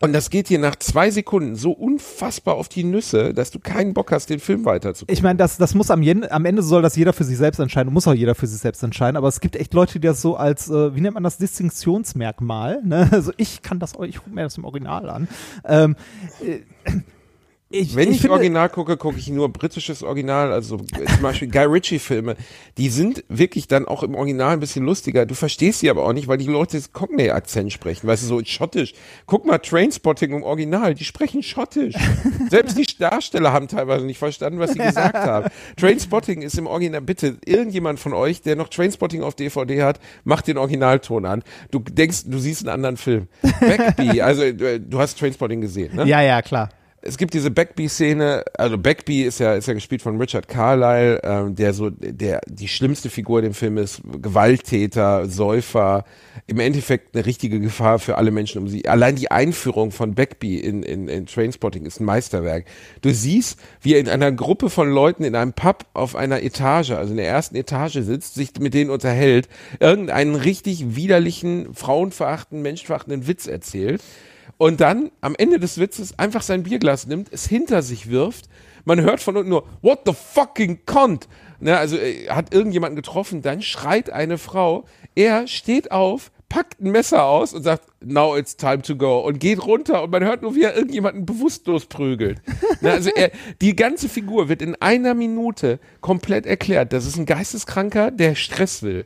Und das geht dir nach zwei Sekunden so unfassbar auf die Nüsse, dass du keinen Bock hast, den Film weiterzugucken. ich meine, das, das muss am, Jen- am Ende soll das jeder für sich selbst entscheiden, muss auch jeder für sich selbst entscheiden, aber es gibt echt Leute, die das so als, äh, wie nennt man das, Distinktionsmerkmal, ne? [LAUGHS] Also ich kann das, ich gucke mir das im Original an. Ähm, äh, ich, Wenn ich, finde- Original gucke, gucke ich nur britisches Original, also zum Beispiel Guy Ritchie-Filme. Die sind wirklich dann auch im Original ein bisschen lustiger. Du verstehst sie aber auch nicht, weil die Leute das Cockney-Akzent sprechen, weißt du, so schottisch. Guck mal, Trainspotting im Original, die sprechen schottisch. [LAUGHS] Selbst die Darsteller haben teilweise nicht verstanden, was sie gesagt haben. Trainspotting ist im Original, bitte, irgendjemand von euch, der noch Trainspotting auf DVD hat, macht den Originalton an. Du denkst, du siehst einen anderen Film. Backbee, [LAUGHS] also äh, du hast Trainspotting gesehen, ne? Ja, ja, klar. Es gibt diese Backby-Szene, also Backby ist ja, ist ja gespielt von Richard Carlyle, ähm, der so, der, die schlimmste Figur dem Film ist, Gewalttäter, Säufer, im Endeffekt eine richtige Gefahr für alle Menschen um sie. Allein die Einführung von Backby in, in, in Trainspotting ist ein Meisterwerk. Du siehst, wie er in einer Gruppe von Leuten in einem Pub auf einer Etage, also in der ersten Etage sitzt, sich mit denen unterhält, irgendeinen richtig widerlichen, frauenverachtenden, menschenverachtenden Witz erzählt und dann am Ende des Witzes einfach sein Bierglas nimmt, es hinter sich wirft. Man hört von unten nur, what the fucking cunt? Ne, also äh, hat irgendjemanden getroffen, dann schreit eine Frau, er steht auf, packt ein Messer aus und sagt, now it's time to go und geht runter und man hört nur, wie er irgendjemanden bewusstlos prügelt. [LAUGHS] ne, also er, die ganze Figur wird in einer Minute komplett erklärt. Das ist ein Geisteskranker, der Stress will.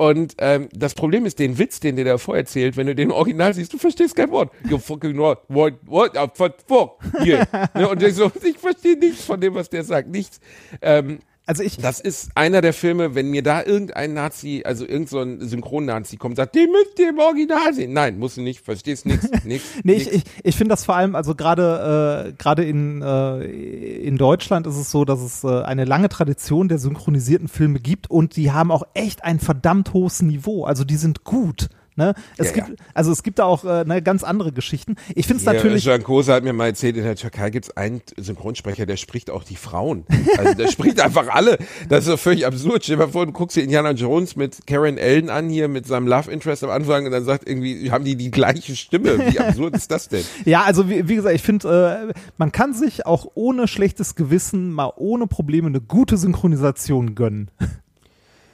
Und ähm, das Problem ist, den Witz, den der davor erzählt, wenn du den im Original siehst, du verstehst kein Wort. You fucking what, what, what, what, fuck, yeah. [LAUGHS] ne, und ich so, ich verstehe nichts von dem, was der sagt, nichts. Ähm, Also ich, Das ist einer der Filme, wenn mir da irgendein Nazi, also irgend so ein Synchron-Nazi kommt, sagt, die müsst ihr im Original sehen. Nein, musst du nicht, verstehst nix, [LAUGHS] nix. Nee, nix. ich, ich, ich finde das vor allem, also gerade äh, gerade in, äh, in Deutschland ist es so, dass es äh, eine lange Tradition der synchronisierten Filme gibt und die haben auch echt ein verdammt hohes Niveau. Also die sind gut. Ne? Es Ja, gibt, Also es gibt da auch äh, ne, ganz andere Geschichten. Ich finde es Hier, natürlich. Jean Kosa hat mir mal erzählt, in der Türkei gibt es einen Synchronsprecher, der spricht auch die Frauen. Also der spricht [LAUGHS] einfach alle. Das ist doch völlig absurd. Stell dir mal vor, du guckst dir Indiana Jones mit Karen Ellen an hier mit seinem Love Interest am Anfang und dann sagt irgendwie, haben die die gleiche Stimme. Wie [LAUGHS] absurd ist das denn? Ja, also wie, wie gesagt, ich finde, äh, man kann sich auch ohne schlechtes Gewissen mal ohne Probleme eine gute Synchronisation gönnen. [LAUGHS]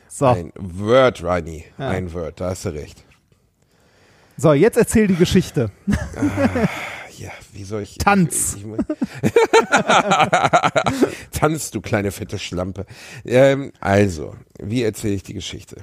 So, Ein Word, Reini. Ein Word, da hast du recht. So jetzt erzähl die Geschichte. Ja, wie soll ich. Tanz. Ich, ich, [LAUGHS] Tanz, du kleine fette Schlampe. Ähm, also, wie erzähle ich die Geschichte?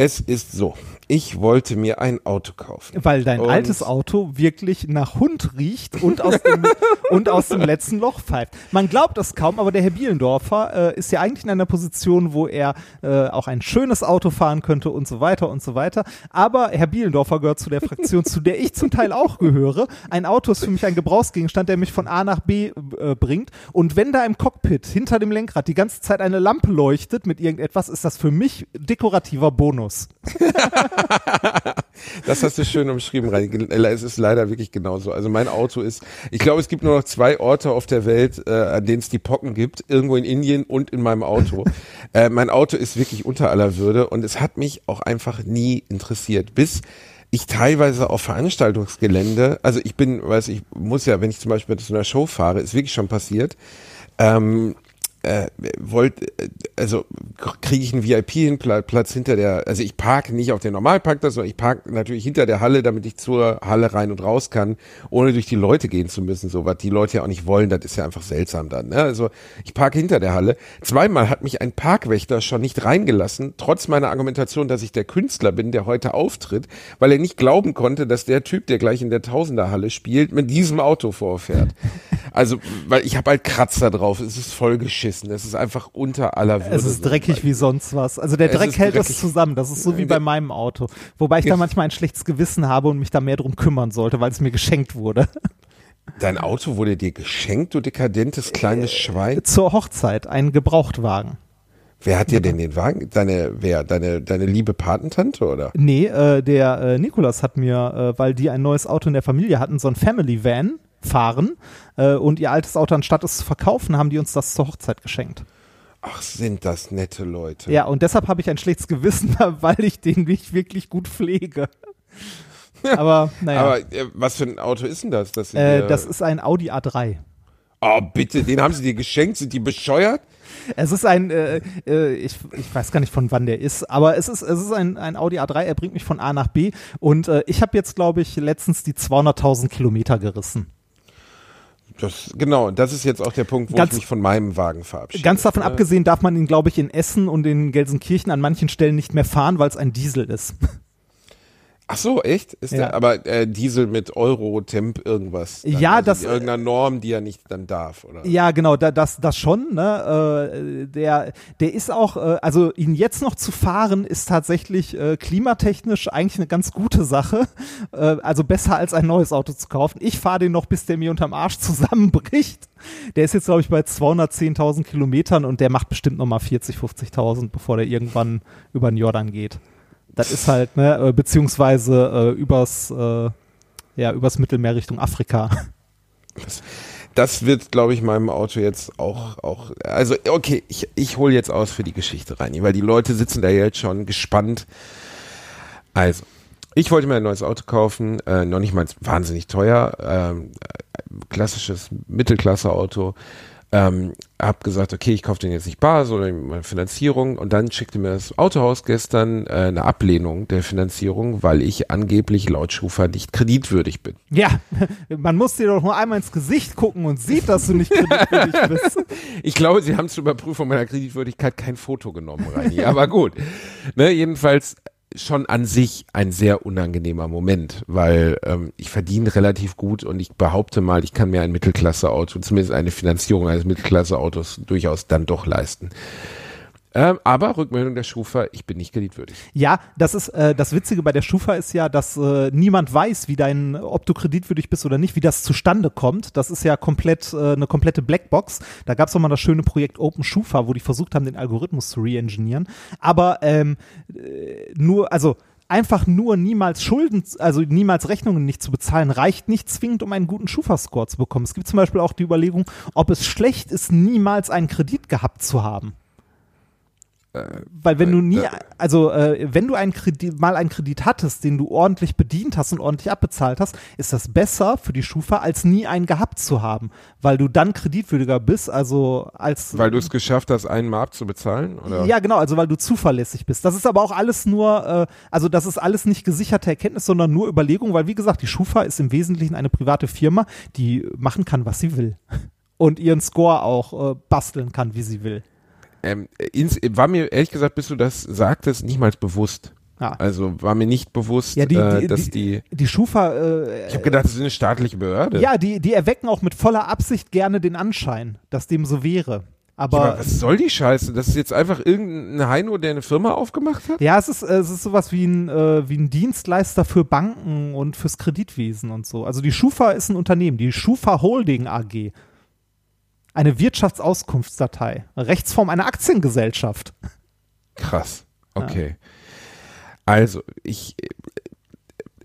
Es ist so, ich wollte mir ein Auto kaufen. Weil dein Und- altes Auto wirklich nach Hund riecht und aus dem, [LAUGHS] und aus dem letzten Loch pfeift. Man glaubt es kaum, aber der Herr Bielendorfer äh, ist ja eigentlich in einer Position, wo er äh, auch ein schönes Auto fahren könnte und so weiter und so weiter. Aber Herr Bielendorfer gehört zu der Fraktion, zu der ich zum Teil auch gehöre. Ein Auto ist für mich ein Gebrauchsgegenstand, der mich von A nach B äh, bringt. Und wenn da im Cockpit hinter dem Lenkrad die ganze Zeit eine Lampe leuchtet mit irgendetwas, ist das für mich dekorativer Bonus. [LAUGHS] Das hast du schön umschrieben, Reini. Es ist leider wirklich genauso. Also mein Auto ist, ich glaube, es gibt nur noch zwei Orte auf der Welt, äh, an denen es die Pocken gibt. Irgendwo in Indien und in meinem Auto. [LAUGHS] äh, mein Auto ist wirklich unter aller Würde und es hat mich auch einfach nie interessiert. Bis ich teilweise auf Veranstaltungsgelände, also ich bin, weiß ich, muss ja, wenn ich zum Beispiel zu einer Show fahre, ist wirklich schon passiert, ähm, äh, wollt, äh, also kriege ich einen VIP-Platz hinter der, also ich parke nicht auf den Normalparkplatz, sondern ich parke natürlich hinter der Halle, damit ich zur Halle rein und raus kann, ohne durch die Leute gehen zu müssen, so was die Leute ja auch nicht wollen, das ist ja einfach seltsam dann. Ne? Also ich parke hinter der Halle. Zweimal hat mich ein Parkwächter schon nicht reingelassen, trotz meiner Argumentation, dass ich der Künstler bin, der heute auftritt, weil er nicht glauben konnte, dass der Typ, der gleich in der Tausenderhalle spielt, mit diesem Auto vorfährt. Also, weil ich habe halt Kratzer drauf, es ist vollgeschissen, es ist einfach unter aller Würde. Es ist dreckig wie sonst was. Also der Dreck hält dreckig. es zusammen. Das ist so wie bei meinem Auto. Wobei ich da manchmal ein schlechtes Gewissen habe und mich da mehr drum kümmern sollte, weil es mir geschenkt wurde. Dein Auto wurde dir geschenkt, du dekadentes kleines Schwein. Zur Hochzeit, ein Gebrauchtwagen. Wer hat dir denn den Wagen? Deine, wer? Deine, deine liebe Patentante oder? Nee, äh, der äh, Nikolas hat mir, äh, weil die ein neues Auto in der Familie hatten, so ein Family Van fahren äh, und ihr altes Auto, anstatt es zu verkaufen, haben die uns das zur Hochzeit geschenkt. Ach, sind das nette Leute. Ja, und deshalb habe ich ein schlechtes Gewissen, [LAUGHS] weil ich den nicht wirklich gut pflege. Aber naja, Aber äh, was für ein Auto ist denn das? Das, äh, das ist ein Audi A3. oh, bitte, den haben sie dir geschenkt? Sind die bescheuert? Es ist ein, äh, äh, ich, ich weiß gar nicht von wann der ist, aber es ist, es ist ein, ein Audi A3, er bringt mich von A nach B und äh, ich habe jetzt, glaube ich, letztens die 200.000 Kilometer gerissen. Das, genau, das ist jetzt auch der Punkt, wo Ganz- ich mich von meinem Wagen verabschiede. Ganz davon Ne? abgesehen darf man ihn, glaube ich, in Essen und in Gelsenkirchen an manchen Stellen nicht mehr fahren, weil es ein Diesel ist. Ach so, echt? Ist Ja. der, aber äh, Diesel mit Euro, Temp, irgendwas. dann, Ja, also das- Irgendeiner Norm, die er nicht dann darf, oder? Ja, genau, da, das, das schon. Ne? Äh, der, der ist auch, äh, also ihn jetzt noch zu fahren, ist tatsächlich äh, klimatechnisch eigentlich eine ganz gute Sache. Äh, also besser als ein neues Auto zu kaufen. Ich fahre den noch, bis der mir unterm Arsch [LAUGHS] zusammenbricht. Der ist jetzt, glaube ich, bei 210.000 Kilometern und der macht bestimmt noch mal 40, 50.000, bevor der irgendwann über den Jordan geht. Das ist halt, ne, äh, beziehungsweise äh, übers, äh, ja, übers Mittelmeer Richtung Afrika. Das wird, glaube ich, meinem Auto jetzt auch, auch, also okay, ich, ich hole jetzt aus für die Geschichte rein, weil die Leute sitzen da jetzt schon gespannt. Also, ich wollte mir ein neues Auto kaufen, äh, noch nicht mal wahnsinnig teuer, ähm, äh, klassisches Mittelklasse-Auto. Ähm, hab gesagt, okay, ich kaufe den jetzt nicht bar, sondern eine Finanzierung und dann schickte mir das Autohaus gestern äh, eine Ablehnung der Finanzierung, weil ich angeblich laut Schufa nicht kreditwürdig bin. Ja, [LAUGHS] man muss dir doch nur einmal ins Gesicht gucken und sieht, dass du nicht kreditwürdig [LAUGHS] bist. Ich glaube, sie haben zur Überprüfung meiner Kreditwürdigkeit kein Foto genommen, Reini. Aber gut. Ne, jedenfalls schon an sich ein sehr unangenehmer Moment, weil ähm, ich verdiene relativ gut und ich behaupte mal, ich kann mir ein Mittelklasse-Auto, zumindest eine Finanzierung eines Mittelklasse-Autos durchaus dann doch leisten. Ähm, aber Rückmeldung der Schufa, ich bin nicht kreditwürdig. Ja, das ist äh, das Witzige bei der Schufa ist ja, dass äh, niemand weiß, wie dein, ob du kreditwürdig bist oder nicht, wie das zustande kommt. Das ist ja komplett äh, eine komplette Blackbox. Da gab es mal das schöne Projekt Open Schufa, wo die versucht haben, den Algorithmus zu re-engineeren. Aber ähm, äh, nur, also einfach nur niemals Schulden, also niemals Rechnungen nicht zu bezahlen, reicht nicht zwingend, um einen guten Schufa-Score zu bekommen. Es gibt zum Beispiel auch die Überlegung, ob es schlecht ist, niemals einen Kredit gehabt zu haben. Weil wenn du nie, also äh, wenn du einen Kredit, mal einen Kredit hattest, den du ordentlich bedient hast und ordentlich abbezahlt hast, ist das besser für die Schufa, als nie einen gehabt zu haben, weil du dann kreditwürdiger bist, also als Weil du es geschafft hast, einen mal abzubezahlen? Oder? ja, genau, also weil du zuverlässig bist. Das ist aber auch alles nur, äh, also das ist alles nicht gesicherte Erkenntnis, sondern nur Überlegung, weil wie gesagt, die Schufa ist im Wesentlichen eine private Firma, die machen kann, was sie will. Und ihren Score auch äh, basteln kann, wie sie will. Ähm, ins, war mir ehrlich gesagt, bis du das sagtest, nicht mal bewusst. Ja. Also war mir nicht bewusst, Ja, die, äh, die, dass die, die, die Schufa, äh, ich habe gedacht, das ist eine staatliche Behörde. ja, die, die erwecken auch mit voller Absicht gerne den Anschein, dass dem so wäre. aber Aber was soll die Scheiße? Das ist jetzt einfach irgendein Heino, der eine Firma aufgemacht hat? ja, es ist, äh, es ist sowas wie ein, äh, wie ein Dienstleister für Banken und fürs Kreditwesen und so. Also die Schufa ist ein Unternehmen, die Schufa Holding AG. Eine Wirtschaftsauskunftsdatei. Rechtsform einer Aktiengesellschaft. Krass. Okay. Also, ich,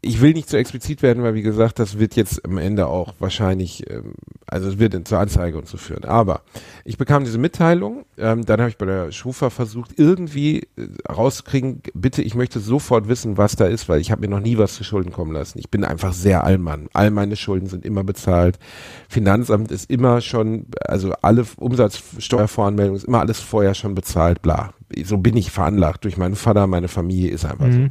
ich will nicht zu explizit werden, weil wie gesagt, das wird jetzt am Ende auch wahrscheinlich, ähm, also es wird zur Anzeige und so führen. Aber ich bekam diese Mitteilung, ähm, dann habe ich bei der Schufa versucht, irgendwie äh, rauszukriegen, bitte, ich möchte sofort wissen, was da ist, weil ich habe mir noch nie was zu Schulden kommen lassen. Ich bin einfach sehr Allmann. All meine Schulden sind immer bezahlt. Finanzamt ist immer schon, also alle Umsatzsteuervoranmeldungen ist immer alles vorher schon bezahlt, bla. So bin ich veranlagt durch meinen Vater, meine Familie ist einfach so.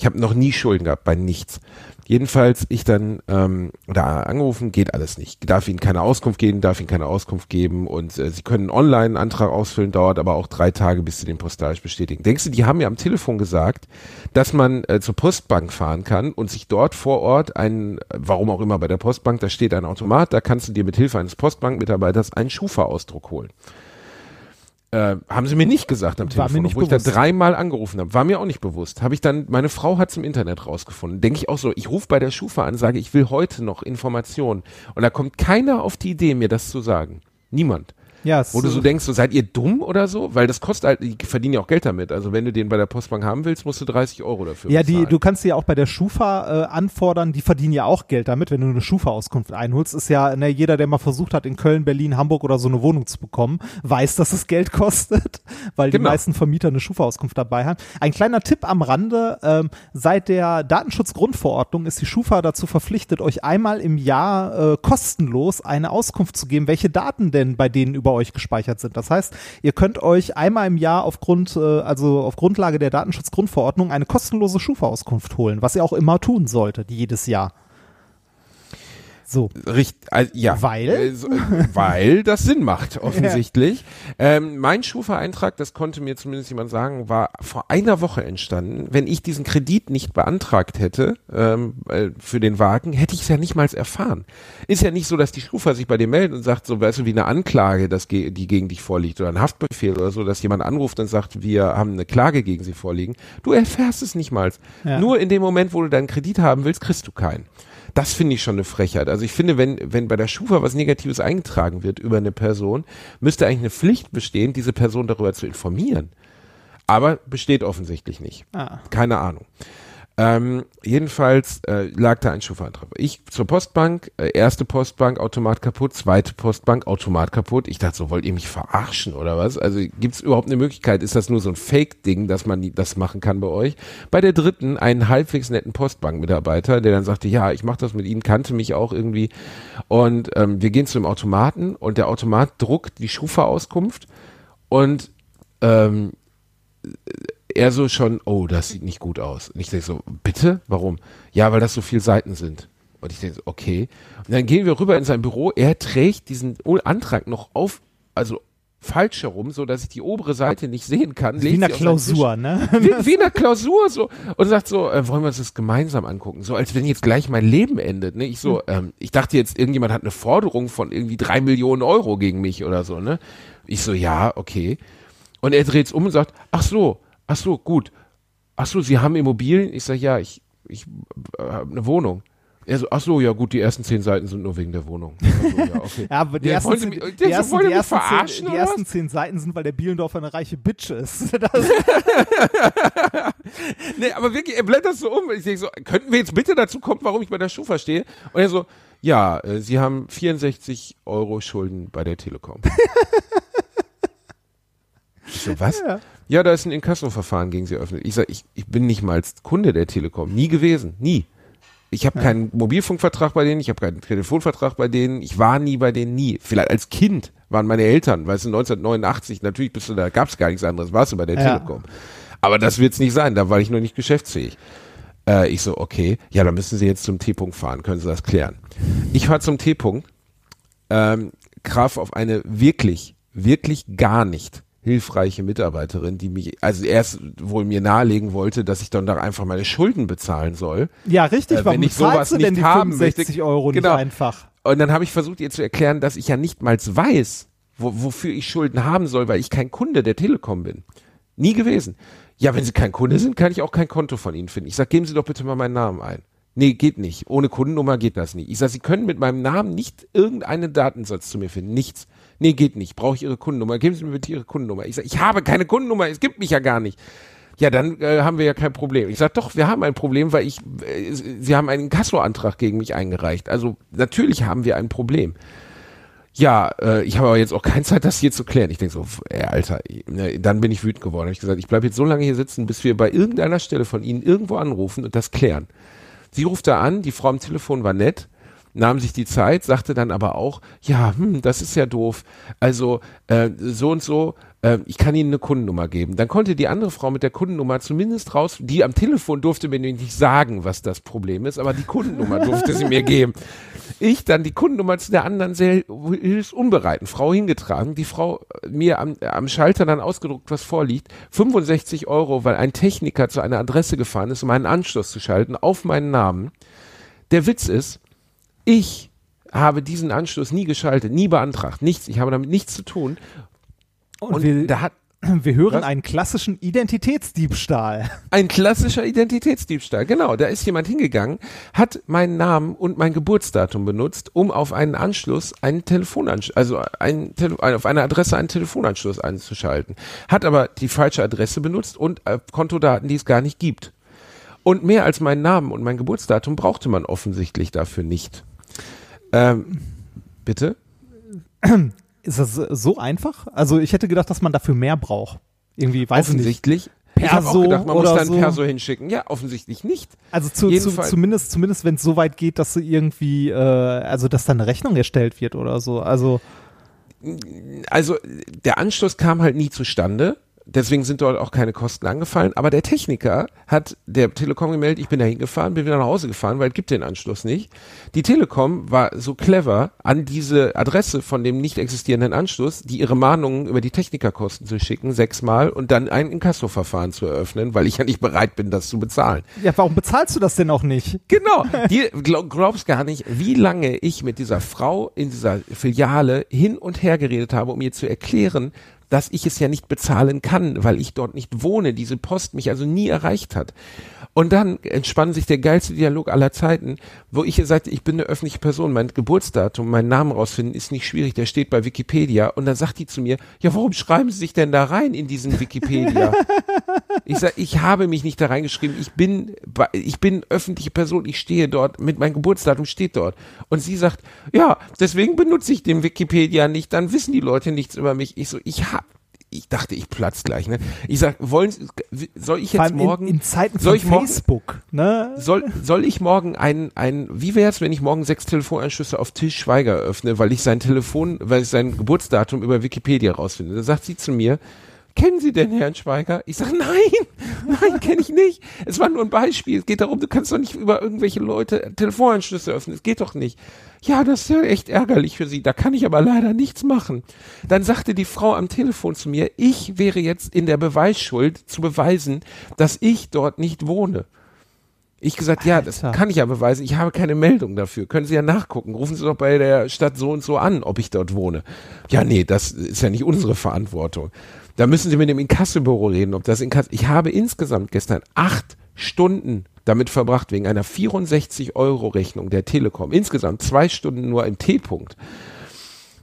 Ich habe noch nie Schulden gehabt bei nichts. Jedenfalls ich dann ähm, da angerufen, geht alles nicht. Darf Ihnen keine Auskunft geben, darf Ihnen keine Auskunft geben und äh, Sie können online einen Antrag ausfüllen, dauert aber auch drei Tage, bis Sie den postalisch bestätigen. Denkst du, die haben mir am Telefon gesagt, dass man äh, zur Postbank fahren kann und sich dort vor Ort einen, warum auch immer bei der Postbank, da steht ein Automat, da kannst du dir mit Hilfe eines Postbankmitarbeiters einen Schufa-Ausdruck holen. Äh, haben sie mir nicht gesagt am War mir Telefon, nicht wo ich da bewusst. dreimal angerufen habe. War mir auch nicht bewusst. Habe ich dann, meine Frau hat es im Internet rausgefunden. Denke ich auch so, ich rufe bei der Schufa an, sage, ich will heute noch Informationen. Und da kommt keiner auf die Idee, mir das zu sagen. Niemand. Ja, Wo du so denkst, so seid ihr dumm oder so? Weil das kostet halt, die verdienen ja auch Geld damit. Also wenn du den bei der Postbank haben willst, musst du 30 Euro dafür Ja, die, bezahlen. du kannst ja auch bei der Schufa äh, anfordern, die verdienen ja auch Geld damit, wenn du eine Schufa-Auskunft einholst. Ist ja, ne, jeder, der mal versucht hat, in Köln, Berlin, Hamburg oder so eine Wohnung zu bekommen, weiß, dass es Geld [LAUGHS] kostet, weil die Genau. meisten Vermieter eine Schufa-Auskunft dabei haben. Ein kleiner Tipp am Rande, ähm, seit der Datenschutzgrundverordnung ist die Schufa dazu verpflichtet, euch einmal im Jahr äh, kostenlos eine Auskunft zu geben, welche Daten denn bei denen über euch gespeichert sind. Das heißt, ihr könnt euch einmal im Jahr aufgrund, äh, also auf Grundlage der Datenschutzgrundverordnung eine kostenlose Schufa-Auskunft holen, was ihr auch immer tun solltet, jedes Jahr. So. Richt, also, ja. Weil? Äh, äh, weil das Sinn macht, [LAUGHS] offensichtlich. Ähm, mein Schufa-Eintrag, das konnte mir zumindest jemand sagen, war vor einer Woche entstanden. Wenn ich diesen Kredit nicht beantragt hätte ähm, äh, für den Wagen, hätte ich es ja nicht mal erfahren. Ist ja nicht so, dass die Schufa sich bei dir meldet und sagt, so weißt du, wie eine Anklage, das die gegen dich vorliegt oder ein Haftbefehl oder so, dass jemand anruft und sagt, wir haben eine Klage gegen sie vorliegen. Du erfährst es nicht mal. Ja. Nur in dem Moment, wo du deinen Kredit haben willst, kriegst du keinen. Das finde ich schon eine Frechheit. Also ich finde, wenn, wenn bei der Schufa was Negatives eingetragen wird über eine Person, müsste eigentlich eine Pflicht bestehen, diese Person darüber zu informieren. Aber besteht offensichtlich nicht. Ah. Keine Ahnung. Ähm, jedenfalls äh, lag da ein Schufa-Antrag. Ich zur Postbank, äh, erste Postbank, Automat kaputt, zweite Postbank, Automat kaputt. Ich dachte so, wollt ihr mich verarschen oder was? Also gibt es überhaupt eine Möglichkeit? Ist das nur so ein Fake-Ding, dass man das machen kann bei euch? Bei der dritten einen halbwegs netten Postbank-Mitarbeiter, der dann sagte, ja, ich mache das mit Ihnen, kannte mich auch irgendwie. Und ähm, wir gehen zu dem Automaten und der Automat druckt die Schufa-Auskunft und ähm, er so schon, oh, das sieht nicht gut aus. Und ich denke so, bitte? Warum? Ja, weil das so viele Seiten sind. Und ich denke so, okay. Und dann gehen wir rüber in sein Büro. Er trägt diesen Antrag noch auf, also falsch herum, so dass ich die obere Seite nicht sehen kann. Wie in der Klausur, ne? Wie, wie in der Klausur so und sagt so, äh, wollen wir uns das gemeinsam angucken? So als wenn jetzt gleich mein Leben endet. Ne? Ich so, ähm, ich dachte jetzt irgendjemand hat eine Forderung von irgendwie drei Millionen Euro gegen mich oder so. Ne? Ich so, ja, okay. Und er dreht's um und sagt, ach so, ach so, gut. Ach so, Sie haben Immobilien? Ich sag, ja, ich, ich äh, habe eine Wohnung. Er so, ach so, ja gut, die ersten zehn Seiten sind nur wegen der Wohnung. [LAUGHS] So, ja, okay. Ja, aber die ersten, zehn, mich- die der ersten, wollte die mich ersten, verarschen, zehn, die oder ersten zehn Seiten sind, weil der Bielendorfer eine reiche Bitch ist. [LAUGHS] [LAUGHS] Nee, aber wirklich, er blättert so um. Ich denke so, könnten wir jetzt bitte dazu kommen, warum ich bei der Schufa stehe? Und er so, ja, äh, Sie haben 64 Euro Schulden bei der Telekom. ich so, was? Ja. Ja. da ist ein Inkasso-Verfahren gegen Sie eröffnet. Ich sag, ich, ich bin nicht mal als Kunde der Telekom. Nie gewesen. Nie. Ich habe keinen Mobilfunkvertrag bei denen, ich habe keinen Telefonvertrag bei denen, ich war nie bei denen, nie. Vielleicht als Kind waren meine Eltern, weißt du, 1989, natürlich bist du da, gab's gar nichts anderes, warst du bei der Ja. Telekom. Aber das wird's nicht sein, da war ich noch nicht geschäftsfähig. Äh, ich so, okay, ja, dann müssen Sie jetzt zum T-Punkt fahren, können Sie das klären. Ich fahr zum T-Punkt, ähm, traf auf eine wirklich, wirklich gar nicht hilfreiche Mitarbeiterin, die mich, also erst wohl mir nahelegen wollte, dass ich dann da einfach meine Schulden bezahlen soll. ja, richtig. Äh, Warum wenn ich sowas du denn nicht die haben 65 möchte- Euro Genau. nicht einfach? Und dann habe ich versucht, ihr zu erklären, dass ich ja nicht mal weiß, wo, wofür ich Schulden haben soll, weil ich kein Kunde der Telekom bin. Nie gewesen. Ja, wenn Sie kein Kunde sind, kann ich auch kein Konto von Ihnen finden. Ich sag, geben Sie doch bitte mal meinen Namen ein. Nee, geht nicht. Ohne Kundennummer geht das nicht. Ich sag, Sie können mit meinem Namen nicht irgendeinen Datensatz zu mir finden. Nichts. Nee, geht nicht. Brauche ich Ihre Kundennummer. Geben Sie mir bitte Ihre Kundennummer. Ich sag, ich habe keine Kundennummer. Es gibt mich ja gar nicht. Ja, dann äh, haben wir ja kein Problem. Ich sag, doch, wir haben ein Problem, weil ich, äh, Sie haben einen Kassoantrag gegen mich eingereicht. Also natürlich haben wir ein Problem. Ja, äh, ich habe aber jetzt auch keine Zeit, das hier zu klären. Ich denke so, ey, Alter, ne, dann bin ich wütend geworden. Hab ich gesagt, ich bleibe jetzt so lange hier sitzen, bis wir bei irgendeiner Stelle von Ihnen irgendwo anrufen und das klären. Sie ruft da an, die Frau am Telefon war nett, nahm sich die Zeit, sagte dann aber auch, ja, hm, das ist ja doof. Also äh, so und so, äh, ich kann Ihnen eine Kundennummer geben. Dann konnte die andere Frau mit der Kundennummer zumindest raus, die am Telefon durfte mir nicht sagen, was das Problem ist, aber die Kundennummer durfte sie mir geben. Ich dann die Kundennummer zu der anderen sehr hilfsunbereiten Frau hingetragen, die Frau äh, mir am, am Schalter dann ausgedruckt, was vorliegt, 65 Euro, weil ein Techniker zu einer Adresse gefahren ist, um einen Anschluss zu schalten, auf meinen Namen. Der Witz ist, ich habe diesen Anschluss nie geschaltet, nie beantragt, nichts. Ich habe damit nichts zu tun. Und, Und wir, da hat [CLEARS THROAT] wir hören Was? einen klassischen Identitätsdiebstahl. ein klassischer Identitätsdiebstahl. Genau, da ist jemand hingegangen, hat meinen Namen und mein Geburtsdatum benutzt, um auf einen Anschluss einen Telefonanschluss, also einen, Tele auf eine Adresse einen Telefonanschluss einzuschalten. Hat aber die falsche Adresse benutzt und äh, Kontodaten, die es gar nicht gibt. Und mehr als meinen Namen und mein Geburtsdatum brauchte man offensichtlich dafür nicht. Ähm, bitte? [CLEARS THROAT] Ist das so einfach? Also ich hätte gedacht, dass man dafür mehr braucht. Irgendwie, weiß ich nicht. offensichtlich. ich habe auch Perso gedacht, man muss oder da ein so. Perso hinschicken. Ja, offensichtlich nicht. Also zu, zu, zumindest, zumindest wenn es so weit geht, dass du irgendwie, äh, also dass da eine Rechnung erstellt wird oder so. Also also der Anschluss kam halt nie zustande. Deswegen sind dort auch keine Kosten angefallen. Aber der Techniker hat der Telekom gemeldet, ich bin da hingefahren, bin wieder nach Hause gefahren, weil es gibt den Anschluss nicht. Die Telekom war so clever, an diese Adresse von dem nicht existierenden Anschluss, die ihre Mahnungen über die Technikerkosten zu schicken, sechsmal und dann ein Inkassoverfahren zu eröffnen, weil ich ja nicht bereit bin, das zu bezahlen. ja, warum bezahlst du das denn auch nicht? Genau. [LAUGHS] Die glaub, glaubst gar nicht, wie lange ich mit dieser Frau in dieser Filiale hin und her geredet habe, um ihr zu erklären, dass ich es ja nicht bezahlen kann, weil ich dort nicht wohne, diese Post mich also nie erreicht hat. Und dann entspann sich der geilste Dialog aller Zeiten, wo ich ihr sagte, ich bin eine öffentliche Person, mein Geburtsdatum, meinen Namen rausfinden ist nicht schwierig, der steht bei Wikipedia. Und dann sagt die zu mir, ja, warum schreiben Sie sich denn da rein in diesen Wikipedia? Ich sag, ich habe mich nicht da reingeschrieben. Ich bin, ich bin öffentliche Person. Ich stehe dort mit meinem Geburtsdatum steht dort. Und sie sagt, ja, deswegen benutze ich den Wikipedia nicht. Dann wissen die Leute nichts über mich. Ich so, ich hab, ich dachte, ich platz gleich. Ne? Ich sag, wollen, Sie- soll ich jetzt morgen in, in Zeiten soll von ich morgen- Facebook, ne? soll, soll ich morgen ein, ein, wie wär's, wenn ich morgen sechs Telefonanschlüsse auf Till Schweiger öffne, weil ich sein Telefon, weil ich sein Geburtsdatum über Wikipedia rausfinde? Da sagt sie zu mir, kennen Sie denn Herrn Schweiger? Ich sage, nein, nein, kenne ich nicht. Es war nur ein Beispiel. Es geht darum, du kannst doch nicht über irgendwelche Leute Telefonanschlüsse öffnen. Es geht doch nicht. Ja, das ist ja echt ärgerlich für Sie. Da kann ich aber leider nichts machen. Dann sagte die Frau am Telefon zu mir, ich wäre jetzt in der Beweisschuld zu beweisen, dass ich dort nicht wohne. Ich gesagt, ja, das Alter. kann ich ja beweisen. Ich habe keine Meldung dafür. Können Sie ja nachgucken. Rufen Sie doch bei der Stadt so und so an, ob ich dort wohne. Ja, nee, das ist ja nicht unsere Verantwortung. Da müssen Sie mit dem Inkassobüro reden, ob das Inkasso. Ich habe insgesamt gestern acht Stunden damit verbracht, wegen einer 64 Euro Rechnung der Telekom. Insgesamt zwei Stunden nur im T-Punkt.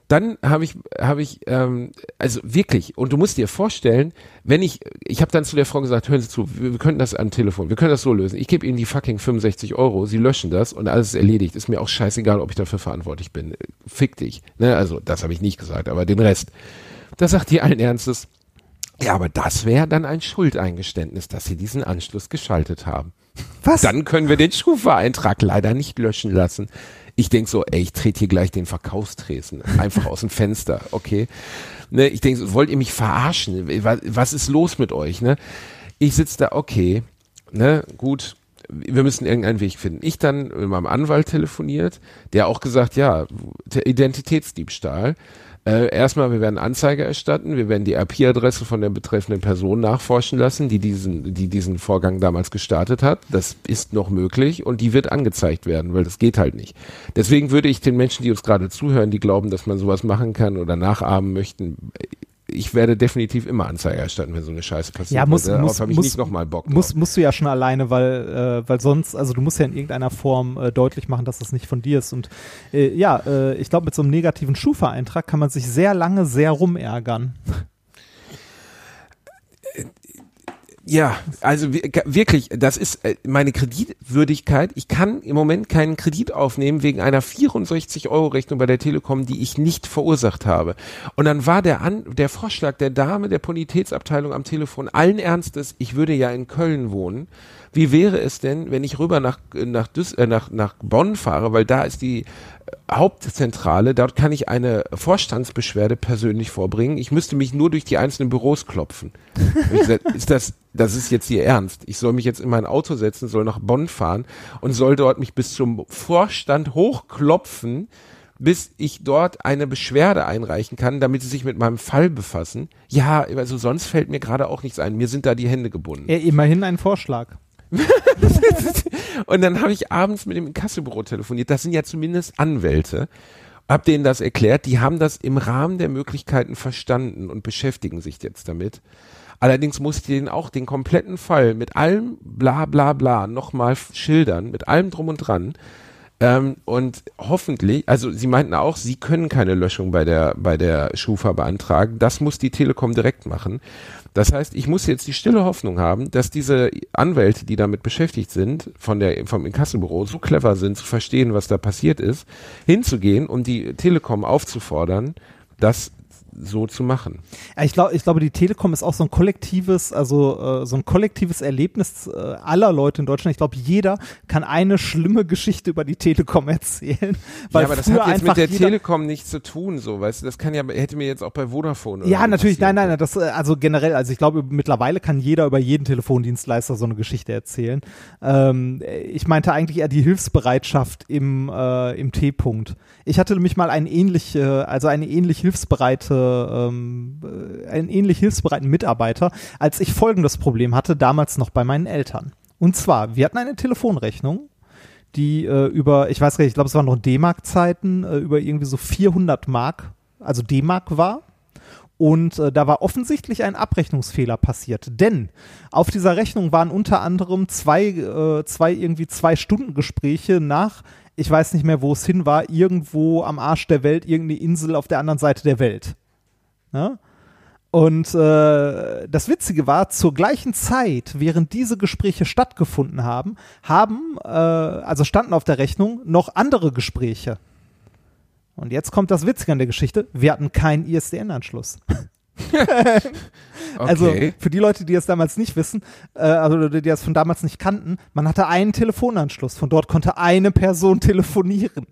Dann habe ich, habe ich, ähm, also wirklich, und du musst dir vorstellen, wenn ich, ich habe dann zu der Frau gesagt, hören Sie zu, wir, wir können das am Telefon, wir können das so lösen. Ich gebe Ihnen die fucking 65 Euro, Sie löschen das und alles ist erledigt. Ist mir auch scheißegal, ob ich dafür verantwortlich bin. Fick dich. Ne? Also das habe ich nicht gesagt, aber den Rest. Da sagt die allen Ernstes, ja, aber das wäre dann ein Schuldeingeständnis, dass Sie diesen Anschluss geschaltet haben. Was? Dann können wir den Schufa-Eintrag leider nicht löschen lassen. Ich denk so, ey, ich trete hier gleich den Verkaufstresen einfach aus dem Fenster, okay? Ne, ich denk so, wollt ihr mich verarschen? Was, ist los mit euch, ne? Ich sitz da, okay, ne, gut, wir müssen irgendeinen Weg finden. Ich dann mit meinem Anwalt telefoniert, der auch gesagt, ja, Identitätsdiebstahl. Äh, erstmal, wir werden Anzeige erstatten, wir werden die IP-Adresse von der betreffenden Person nachforschen lassen, die diesen, die diesen Vorgang damals gestartet hat. Das ist noch möglich und die wird angezeigt werden, weil das geht halt nicht. Deswegen würde ich den Menschen, die uns gerade zuhören, die glauben, dass man sowas machen kann oder nachahmen möchten, ich werde definitiv immer Anzeige erstatten, wenn so eine Scheiße passiert. Ja, muss, Darauf muss, habe ich muss, nicht nochmal Bock. muss, drauf. musst du ja schon alleine, weil, äh, weil sonst, also du musst ja in irgendeiner Form äh, deutlich machen, dass das nicht von dir ist. Und äh, ja, äh, ich glaube, mit so einem negativen Schufa-Eintrag kann man sich sehr lange sehr rumärgern. Ja, also wir- wirklich, das ist äh, meine Kreditwürdigkeit. Ich kann im Moment keinen Kredit aufnehmen wegen einer 64 Euro Rechnung bei der Telekom, die ich nicht verursacht habe. Und dann war der An der Vorschlag der Dame der Bonitätsabteilung am Telefon allen Ernstes, ich würde ja in Köln wohnen. Wie wäre es denn, wenn ich rüber nach nach Düs äh, nach nach Bonn fahre, weil da ist die äh, Hauptzentrale, dort kann ich eine Vorstandsbeschwerde persönlich vorbringen. Ich müsste mich nur durch die einzelnen Büros klopfen. Gesagt, ist das, das ist jetzt hier ernst. Ich soll mich jetzt in mein Auto setzen, soll nach Bonn fahren und soll dort mich bis zum Vorstand hochklopfen, bis ich dort eine Beschwerde einreichen kann, damit sie sich mit meinem Fall befassen. Ja, also sonst fällt mir gerade auch nichts ein. Mir sind da die Hände gebunden. Äh, immerhin ein Vorschlag. [LAUGHS] Und dann habe ich abends mit dem Inkassobüro telefoniert. Das sind ja zumindest Anwälte. Hab denen das erklärt. Die haben das im Rahmen der Möglichkeiten verstanden und beschäftigen sich jetzt damit. Allerdings musste ich denen auch den kompletten Fall mit allem bla bla bla nochmal schildern, mit allem drum und dran. Ähm, und hoffentlich, also sie meinten auch, sie können keine Löschung bei der, bei der Schufa beantragen. Das muss die Telekom direkt machen. Das heißt, ich muss jetzt die stille Hoffnung haben, dass diese Anwälte, die damit beschäftigt sind, von der, vom Inkassobüro so clever sind, zu verstehen, was da passiert ist, hinzugehen und die Telekom aufzufordern, das so zu machen. Ich glaube, ich glaube, die Telekom ist auch so ein kollektives, also äh, so ein kollektives Erlebnis äh, aller Leute in Deutschland. Ich glaube, jeder kann eine schlimme Geschichte über die Telekom erzählen. Weil ja, aber das hat jetzt mit der Telekom nichts zu tun, so, weißt du, das kann ja, hätte mir jetzt auch bei Vodafone Ja, natürlich, nein, nein, nein, das, äh, also generell, also ich glaube, mittlerweile kann jeder über jeden Telefondienstleister so eine Geschichte erzählen. Ähm, ich meinte eigentlich eher die Hilfsbereitschaft im, äh, im T-Punkt. Ich hatte nämlich mal einen ähnlich, äh, also eine ähnlich hilfsbereite, ähm, äh, einen ähnlich hilfsbereiten Mitarbeiter, als ich folgendes Problem hatte, damals noch bei meinen Eltern. Und zwar, wir hatten eine Telefonrechnung, die äh, über, ich weiß gar nicht, ich glaube, es waren noch D-Mark-Zeiten, äh, über irgendwie so 400 Mark, also D-Mark war. Und äh, da war offensichtlich ein Abrechnungsfehler passiert. Denn auf dieser Rechnung waren unter anderem zwei, äh, zwei irgendwie zwei Stunden Gespräche nach, ich weiß nicht mehr, wo es hin war, irgendwo am Arsch der Welt, irgendeine Insel auf der anderen Seite der Welt. Ja? Und äh, das Witzige war, zur gleichen Zeit, während diese Gespräche stattgefunden haben, haben, äh, also standen auf der Rechnung noch andere Gespräche. Und jetzt kommt das Witzige an der Geschichte, wir hatten keinen ISDN-Anschluss. [LAUGHS] Also Okay. für die Leute, die es damals nicht wissen, äh, also die das von damals nicht kannten, man hatte einen Telefonanschluss. Von dort konnte eine Person [LAUGHS] telefonieren.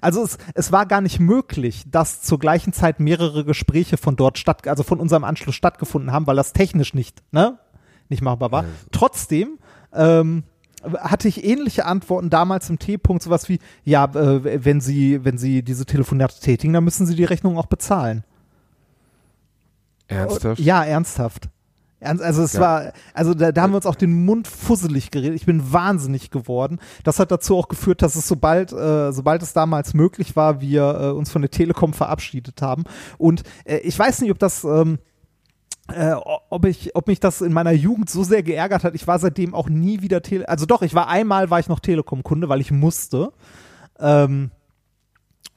Also es, es war gar nicht möglich, dass zur gleichen Zeit mehrere Gespräche von dort statt, also von unserem Anschluss stattgefunden haben, weil das technisch nicht, ne, nicht machbar war. Trotzdem ähm, hatte ich ähnliche Antworten damals im T-Punkt, sowas wie, ja, äh, wenn Sie, wenn Sie diese Telefonate tätigen, dann müssen Sie die Rechnung auch bezahlen. Ernsthaft? Ja, ernsthaft. Also es Ja. war, also da, da haben wir uns auch den Mund fusselig geredet. Ich bin wahnsinnig geworden. Das hat dazu auch geführt, dass es sobald, äh, sobald es damals möglich war, wir äh, uns von der Telekom verabschiedet haben. Und äh, ich weiß nicht, ob das, ähm, äh, ob ich, ob mich das in meiner Jugend so sehr geärgert hat. Ich war seitdem auch nie wieder Tele, also doch, ich war einmal, war ich noch Telekom-Kunde, weil ich musste. Ähm,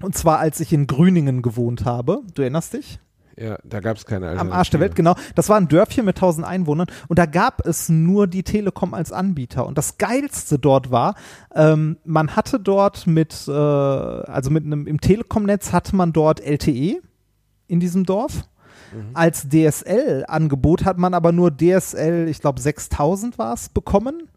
und zwar, als ich in Grüningen gewohnt habe. Du erinnerst dich? Ja, da gab es keine Am Arsch der Welt, genau. Das war ein Dörfchen mit 1000 Einwohnern und da gab es nur die Telekom als Anbieter. Und das Geilste dort war, ähm, man hatte dort mit, äh, also mit einem, im Telekom-Netz hatte man dort LTE in diesem Dorf. Als DSL-Angebot hat man aber nur DSL, ich glaube 6000 war es, bekommen.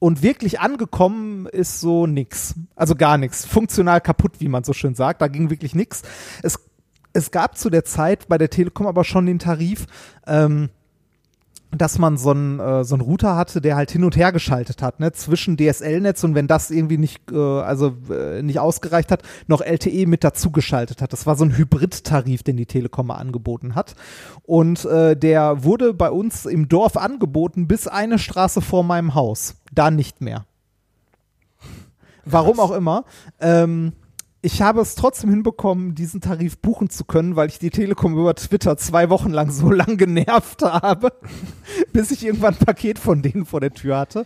Und wirklich angekommen ist so nix. Also gar nichts. Funktional kaputt, wie man so schön sagt. Da ging wirklich nix. Es es gab zu der Zeit bei der Telekom aber schon den Tarif, ähm, dass man so einen, äh, so einen Router hatte, der halt hin und her geschaltet hat, ne, zwischen DSL-Netz und wenn das irgendwie nicht, äh, also äh, nicht ausgereicht hat, noch LTE mit dazu geschaltet hat. Das war so ein Hybrid-Tarif, den die Telekom angeboten hat. Und äh, der wurde bei uns im Dorf angeboten bis eine Straße vor meinem Haus. Da nicht mehr. Warum auch immer. Ähm, ich habe es trotzdem hinbekommen, diesen Tarif buchen zu können, weil ich die Telekom über Twitter zwei Wochen lang so [LAUGHS] lang genervt habe, [LAUGHS] bis ich irgendwann ein Paket von denen vor der Tür hatte.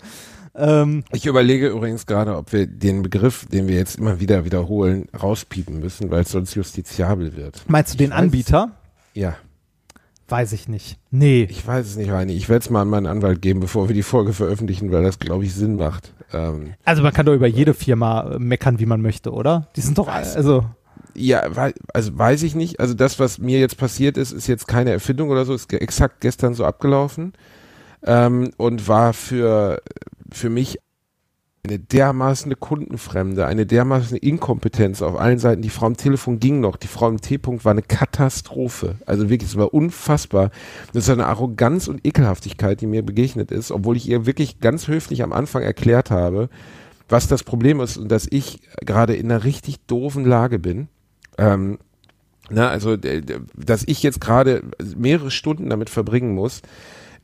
Ähm, Ich überlege übrigens gerade, ob wir den Begriff, den wir jetzt immer wieder wiederholen, rauspiepen müssen, weil es sonst justiziabel wird. meinst du den weiß- Anbieter? Ja, Weiß ich nicht. Nee. ich weiß es nicht, Reini. Ich werde es mal an meinen Anwalt geben, bevor wir die Folge veröffentlichen, weil das, glaube ich, Sinn macht. Ähm, Also man kann doch über jede Firma äh, meckern, wie man möchte, oder? Die sind doch, also, ja, also weiß ich nicht. Also das, was mir jetzt passiert ist, ist jetzt keine Erfindung oder so, ist exakt gestern so abgelaufen ähm, und war für, für mich eine dermaßen Kundenfremde, eine dermaßen Inkompetenz auf allen Seiten. Die Frau am Telefon ging noch, die Frau im T-Punkt war eine Katastrophe. Also wirklich, es war unfassbar. Das ist eine Arroganz und Ekelhaftigkeit, die mir begegnet ist, obwohl ich ihr wirklich ganz höflich am Anfang erklärt habe, was das Problem ist und dass ich gerade in einer richtig doofen Lage bin. Ähm, na, also, dass ich jetzt gerade mehrere Stunden damit verbringen muss,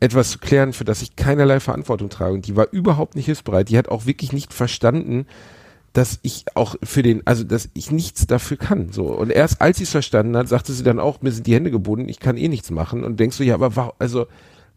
etwas zu klären, für das ich keinerlei Verantwortung trage. Und die war überhaupt nicht hilfsbereit. Die hat auch wirklich nicht verstanden, dass ich auch für den, also dass ich nichts dafür kann. So. Und erst als sie es verstanden hat, sagte sie dann auch, mir sind die Hände gebunden, ich kann eh nichts machen. Und denkst du, ja, aber wa- also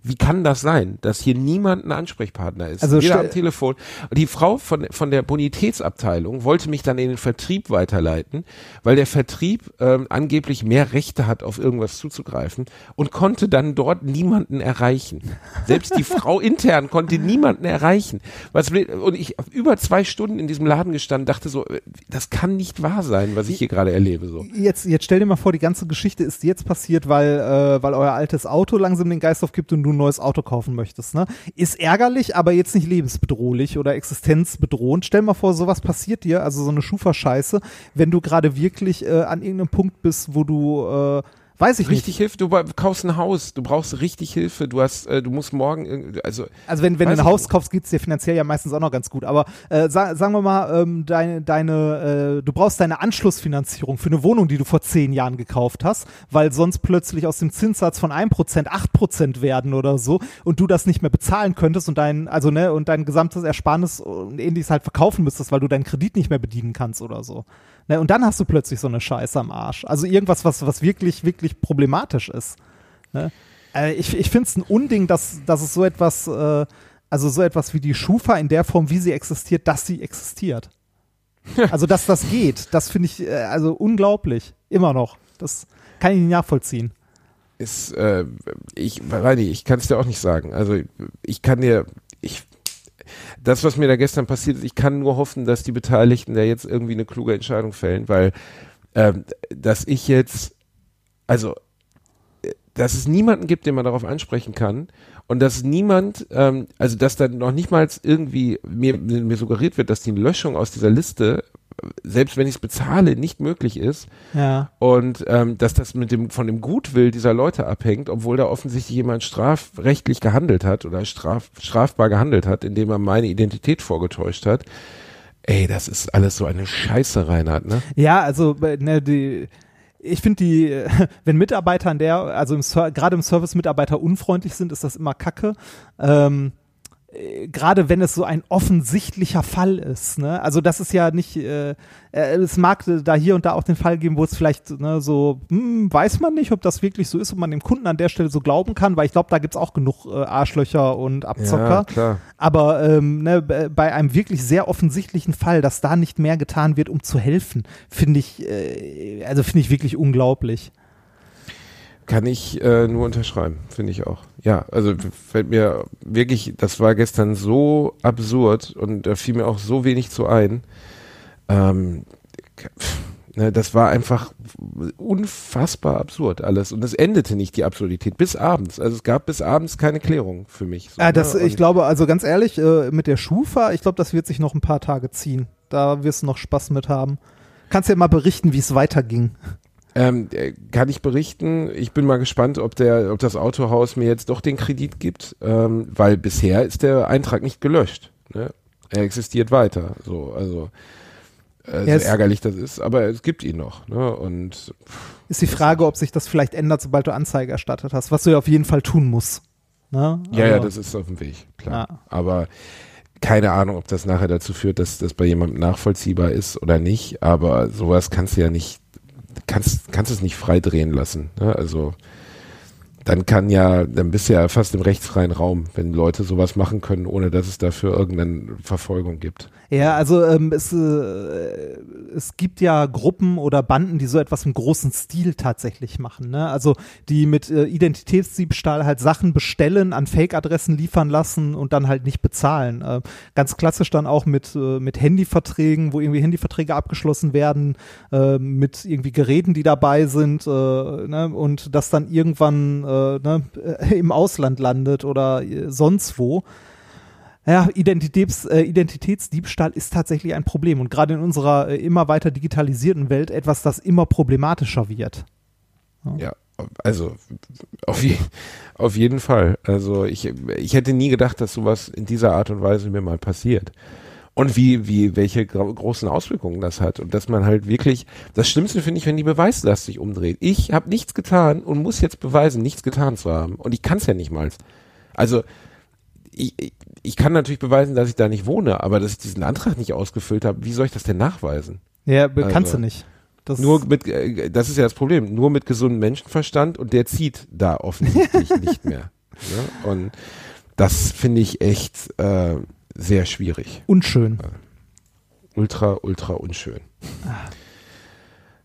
wie kann das sein, dass hier niemand ein Ansprechpartner ist? Also Jeder am Telefon. Die Frau von, von der Bonitätsabteilung wollte mich dann in den Vertrieb weiterleiten, weil der Vertrieb ähm, angeblich mehr Rechte hat, auf irgendwas zuzugreifen und konnte dann dort niemanden erreichen. Selbst die Frau [LAUGHS] intern konnte niemanden erreichen. Was und ich hab über zwei Stunden in diesem Laden gestanden, dachte so, äh, das kann nicht wahr sein, was ich hier gerade erlebe. So. jetzt, jetzt stell dir mal vor, die ganze Geschichte ist jetzt passiert, weil, äh, weil euer altes Auto langsam den Geist aufgibt und du ein neues Auto kaufen möchtest. Ne? Ist ärgerlich, aber jetzt nicht lebensbedrohlich oder existenzbedrohend. Stell mal vor, sowas passiert dir, also so eine Schufa-Scheiße, wenn du gerade wirklich äh, an irgendeinem Punkt bist, wo du, äh, weiß ich Richtig nicht, Hilfe, du kaufst ein Haus, du brauchst richtig Hilfe, du hast, äh, du musst morgen, also Also wenn, wenn du ein Haus nicht. kaufst, geht's dir finanziell ja meistens auch noch ganz gut. Aber äh, sa sagen wir mal, ähm, deine, deine, äh, du brauchst deine Anschlussfinanzierung für eine Wohnung, die du vor zehn Jahren gekauft hast, weil sonst plötzlich aus dem Zinssatz von 1% 8% werden oder so und du das nicht mehr bezahlen könntest und dein, also ne, und dein gesamtes Ersparnis und ähnliches halt verkaufen müsstest, weil du deinen Kredit nicht mehr bedienen kannst oder so. Ne, und dann hast du plötzlich so eine Scheiße am Arsch. Also irgendwas, was, was wirklich, wirklich problematisch ist. Ne? Äh, ich ich finde es ein Unding, dass, dass es so etwas, äh, also so etwas wie die Schufa in der Form, wie sie existiert, dass sie existiert. [LAUGHS] Also, dass das geht, das finde ich äh, also unglaublich. Immer noch. Das kann ich nicht nachvollziehen. ist, äh, ich, Reini, ich kann es dir auch nicht sagen. Also ich kann dir, ich, das, was mir da gestern passiert ist, ich kann nur hoffen, dass die Beteiligten da jetzt irgendwie eine kluge Entscheidung fällen, weil, ähm, dass ich jetzt, also, äh, dass es niemanden gibt, den man darauf ansprechen kann und dass niemand, ähm, also dass dann noch nicht mal irgendwie mir, mir suggeriert wird, dass die Löschung aus dieser Liste selbst wenn ich es bezahle, nicht möglich ist. Ja. Und ähm, dass das mit dem von dem Gutwill dieser Leute abhängt, obwohl da offensichtlich jemand strafrechtlich gehandelt hat oder straf, strafbar gehandelt hat, indem er meine Identität vorgetäuscht hat. Ey, das ist alles so eine Scheiße, Reinhard, ne? Ja, also äh, ne, die ich finde die, [LAUGHS] wenn Mitarbeiter an der, also gerade im Service Mitarbeiter unfreundlich sind, ist das immer Kacke. Ähm, äh, gerade wenn es so ein offensichtlicher Fall ist. Ne? Also das ist ja nicht, äh, äh, es mag da hier und da auch den Fall geben, wo es vielleicht ne, so, hm, weiß man nicht, ob das wirklich so ist, ob man dem Kunden an der Stelle so glauben kann, weil ich glaube, da gibt's auch genug äh, Arschlöcher und Abzocker. Ja, klar. Aber ähm, ne, bei einem wirklich sehr offensichtlichen Fall, dass da nicht mehr getan wird, um zu helfen, finde ich, äh, also finde ich wirklich unglaublich. Kann ich äh, nur unterschreiben, finde ich auch. Ja, also fällt mir wirklich, das war gestern so absurd und da fiel mir auch so wenig zu ein. Ähm, ne, das war einfach unfassbar absurd alles und es endete nicht die Absurdität bis abends. Also es gab bis abends keine Klärung für mich. So, Ja, das, ne? ich glaube, also ganz ehrlich, äh, mit der Schufa, ich glaube, das wird sich noch ein paar Tage ziehen. Da wirst du noch Spaß mit haben. Kannst ja mal berichten, wie es weiterging. Ähm, äh, kann ich berichten. Ich bin mal gespannt, ob der, ob das Autohaus mir jetzt doch den Kredit gibt, ähm, weil bisher ist der Eintrag nicht gelöscht. Ne? Er existiert weiter. So, also äh, Ja, so ärgerlich das ist, aber es gibt ihn noch. Ne? Und Ist die Frage, ob sich das vielleicht ändert, sobald du Anzeige erstattet hast, was du ja auf jeden Fall tun musst. Ne? ja, ja, Also- das ist auf dem Weg, klar. Ja. Aber keine Ahnung, ob das nachher dazu führt, dass das bei jemandem nachvollziehbar ist oder nicht. Aber sowas kannst du ja nicht, kannst, kannst es nicht frei drehen lassen. Ne? Also dann kann ja, dann bist du ja fast im rechtsfreien Raum, wenn Leute sowas machen können, ohne dass es dafür irgendeine Verfolgung gibt. Ja, also ähm, es, äh, es gibt ja Gruppen oder Banden, die so etwas im großen Stil tatsächlich machen. Ne? Also die mit äh, Identitätsdiebstahl halt Sachen bestellen, an Fake-Adressen liefern lassen und dann halt nicht bezahlen. Äh, ganz klassisch dann auch mit, äh, mit Handyverträgen, wo irgendwie Handyverträge abgeschlossen werden, äh, mit irgendwie Geräten, die dabei sind äh, ne? und das dann irgendwann äh, ne? [LAUGHS] im Ausland landet oder äh, sonst wo. Ja, Identitäts, äh, Identitätsdiebstahl ist tatsächlich ein Problem und gerade in unserer äh, immer weiter digitalisierten Welt etwas, das immer problematischer wird. Ja, also auf, je, auf jeden Fall. Also ich, ich hätte nie gedacht, dass sowas in dieser Art und Weise mir mal passiert. Und wie, wie, welche gro großen Auswirkungen das hat. Und dass man halt wirklich, das Schlimmste finde ich, wenn die Beweislast sich umdreht. Ich habe nichts getan und muss jetzt beweisen, nichts getan zu haben. Und ich kann es ja nicht mal. Also ich, ich- kann natürlich beweisen, dass ich da nicht wohne, aber dass ich diesen Antrag nicht ausgefüllt habe, wie soll ich das denn nachweisen? Ja, Also, kannst du nicht. Das Nur mit, äh, das ist ja das Problem, nur mit gesundem Menschenverstand und der zieht da offensichtlich [LAUGHS] nicht mehr. Ne? Und das finde ich echt äh, sehr schwierig. unschön. Ultra, ultra unschön.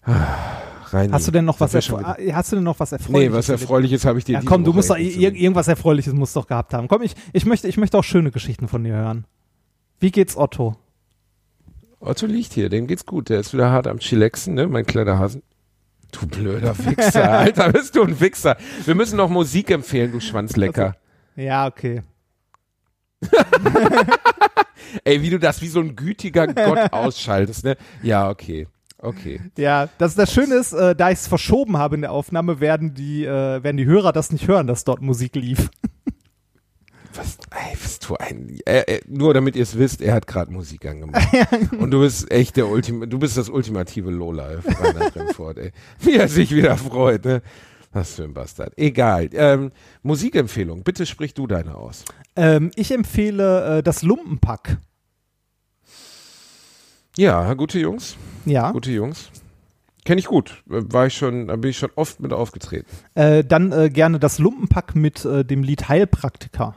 Ah, Rein Hast du denn noch was, hast du denn noch was Erfreuliches? Nee, was Erfreuliches habe ich dir Ja, komm, du musst doch irgendwas Erfreuliches musst du doch gehabt haben. Komm, ich, ich möchte, ich möchte auch schöne Geschichten von dir hören. Wie geht's Otto? Otto liegt hier, dem geht's gut. Der ist wieder hart am Chillaxen, ne, mein kleiner Hasen. Du blöder Wichser, [LAUGHS] Alter, bist du ein Wichser. Wir müssen noch Musik empfehlen, du Schwanzlecker. Ja, okay. [LAUGHS] Ey, wie du das wie so ein gütiger Gott [LAUGHS] ausschaltest, ne? Ja, okay. Okay. Ja, das, das Schöne ist, äh, da ich es verschoben habe in der Aufnahme, werden die, äh, werden die Hörer das nicht hören, dass dort Musik lief. [LAUGHS] Was, ey, bist du ein, äh, äh, nur damit ihr es wisst, er hat gerade Musik angemacht. [LAUGHS] Und du bist echt der Ultim, du bist das ultimative Lowlife, Rainer Bremford, ey. Wie er sich wieder freut, ne? Was für ein Bastard. Egal. Ähm, Musikempfehlung, bitte sprich du deine aus. Ähm, ich empfehle äh, das Lumpenpack. Ja, gute Jungs, Ja. gute Jungs. Kenne ich gut. Äh, War ich schon, da bin ich schon oft mit aufgetreten. Äh, dann äh, gerne das Lumpenpack mit äh, dem Lied Heilpraktiker.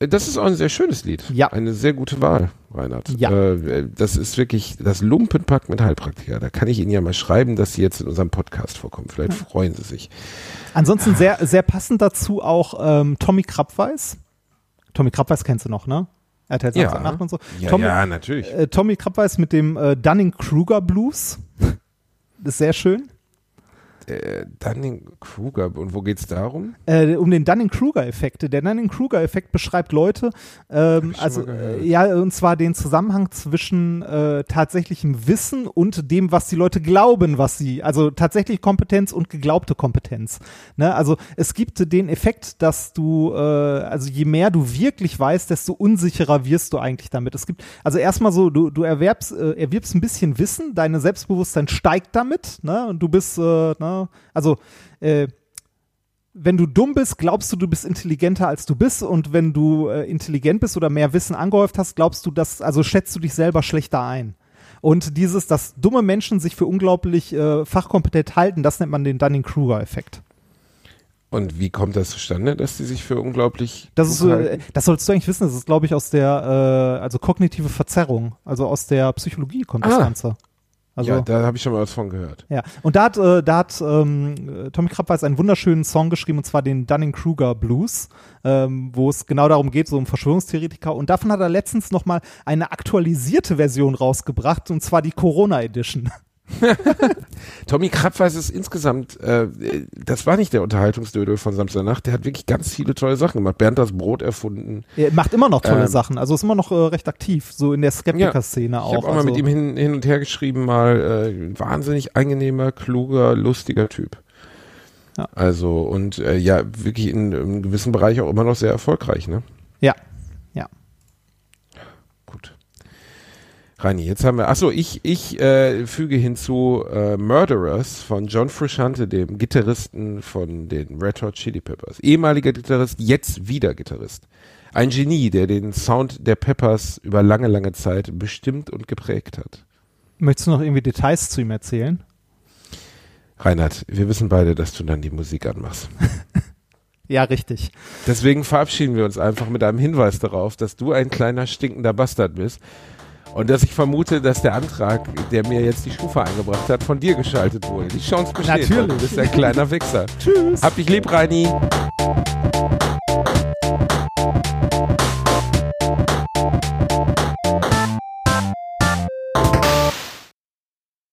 Äh, Das ist auch ein sehr schönes Lied. Ja. Eine sehr gute Wahl, Reinhard. Ja. Äh, das ist wirklich das Lumpenpack mit Heilpraktiker. Da kann ich Ihnen ja mal schreiben, dass Sie jetzt in unserem Podcast vorkommen. Vielleicht freuen Sie sich. Ansonsten sehr, sehr passend dazu auch ähm, Tommy Krabweis. Tommy Krabweis kennst du noch, ne? RTL Ja. Samstagnacht und so. Ja, Tommy, ja, natürlich. äh, Tommy Krabweis mit dem äh, Dunning-Kruger Blues. [LAUGHS] Das ist sehr schön. Äh, Dunning-Kruger. Und wo geht's darum? Äh, um den Dunning-Kruger-Effekt. Der Dunning-Kruger-Effekt beschreibt Leute, ähm, also äh, ja, und zwar den Zusammenhang zwischen äh, tatsächlichem Wissen und dem, was die Leute glauben, was sie, also tatsächlich Kompetenz und geglaubte Kompetenz. Ne? Also es gibt den Effekt, dass du, äh, also je mehr du wirklich weißt, desto unsicherer wirst du eigentlich damit. Es gibt, also erstmal so, du, du erwerbst, äh, erwirbst ein bisschen Wissen, deine Selbstbewusstsein steigt damit, ne? Und du bist, äh, ne? also äh, wenn du dumm bist, glaubst du, du bist intelligenter als du bist und wenn du äh, intelligent bist oder mehr Wissen angehäuft hast, glaubst du, dass, also schätzt du dich selber schlechter ein. Und dieses, dass dumme Menschen sich für unglaublich äh, fachkompetent halten, das nennt man den Dunning-Kruger-Effekt. Und wie kommt das zustande, dass die sich für unglaublich. Das ist, äh, das solltest du eigentlich wissen, das ist, glaube ich, aus der, äh, also kognitive Verzerrung, also aus der Psychologie kommt das Ah. Ganze. Also, ja, da habe ich schon mal was von gehört. Ja, und da hat, äh, da hat ähm, Tommy Krabweis einen wunderschönen Song geschrieben, und zwar den Dunning-Kruger Blues, ähm, wo es genau darum geht, so um Verschwörungstheoretiker. Und davon hat er letztens nochmal eine aktualisierte Version rausgebracht, und zwar die Corona Edition. [LAUGHS] Tommy Krabweis ist insgesamt, äh, das war nicht der Unterhaltungsdödel von Samstagnacht, der hat wirklich ganz viele tolle Sachen gemacht. Bernd das Brot erfunden. Er macht immer noch tolle Ähm, Sachen, also ist immer noch äh, recht aktiv, so in der Skeptiker-Szene Ich auch. habe auch mal also, mit ihm hin, hin und her geschrieben, mal äh, wahnsinnig angenehmer, kluger, lustiger Typ. Ja. Also und äh, ja, wirklich in, einem gewissen Bereich auch immer noch sehr erfolgreich, ne? Ja, ja. Reini, jetzt haben wir, achso, ich, ich äh, füge hinzu äh, Murderers von John Frusciante, dem Gitarristen von den Red Hot Chili Peppers. Ehemaliger Gitarrist, jetzt wieder Gitarrist. Ein Genie, der den Sound der Peppers über lange, lange Zeit bestimmt und geprägt hat. Möchtest du noch irgendwie Details zu ihm erzählen? Reinhard, wir wissen beide, dass du dann die Musik anmachst. [LAUGHS] Ja, richtig. Deswegen verabschieden wir uns einfach mit einem Hinweis darauf, dass du ein kleiner stinkender Bastard bist und dass ich vermute, dass der Antrag, der mir jetzt die Schufa eingebracht hat, von dir geschaltet wurde. Die Chance besteht. Natürlich. Du bist ein kleiner Wichser. Tschüss. Hab dich lieb, Reini.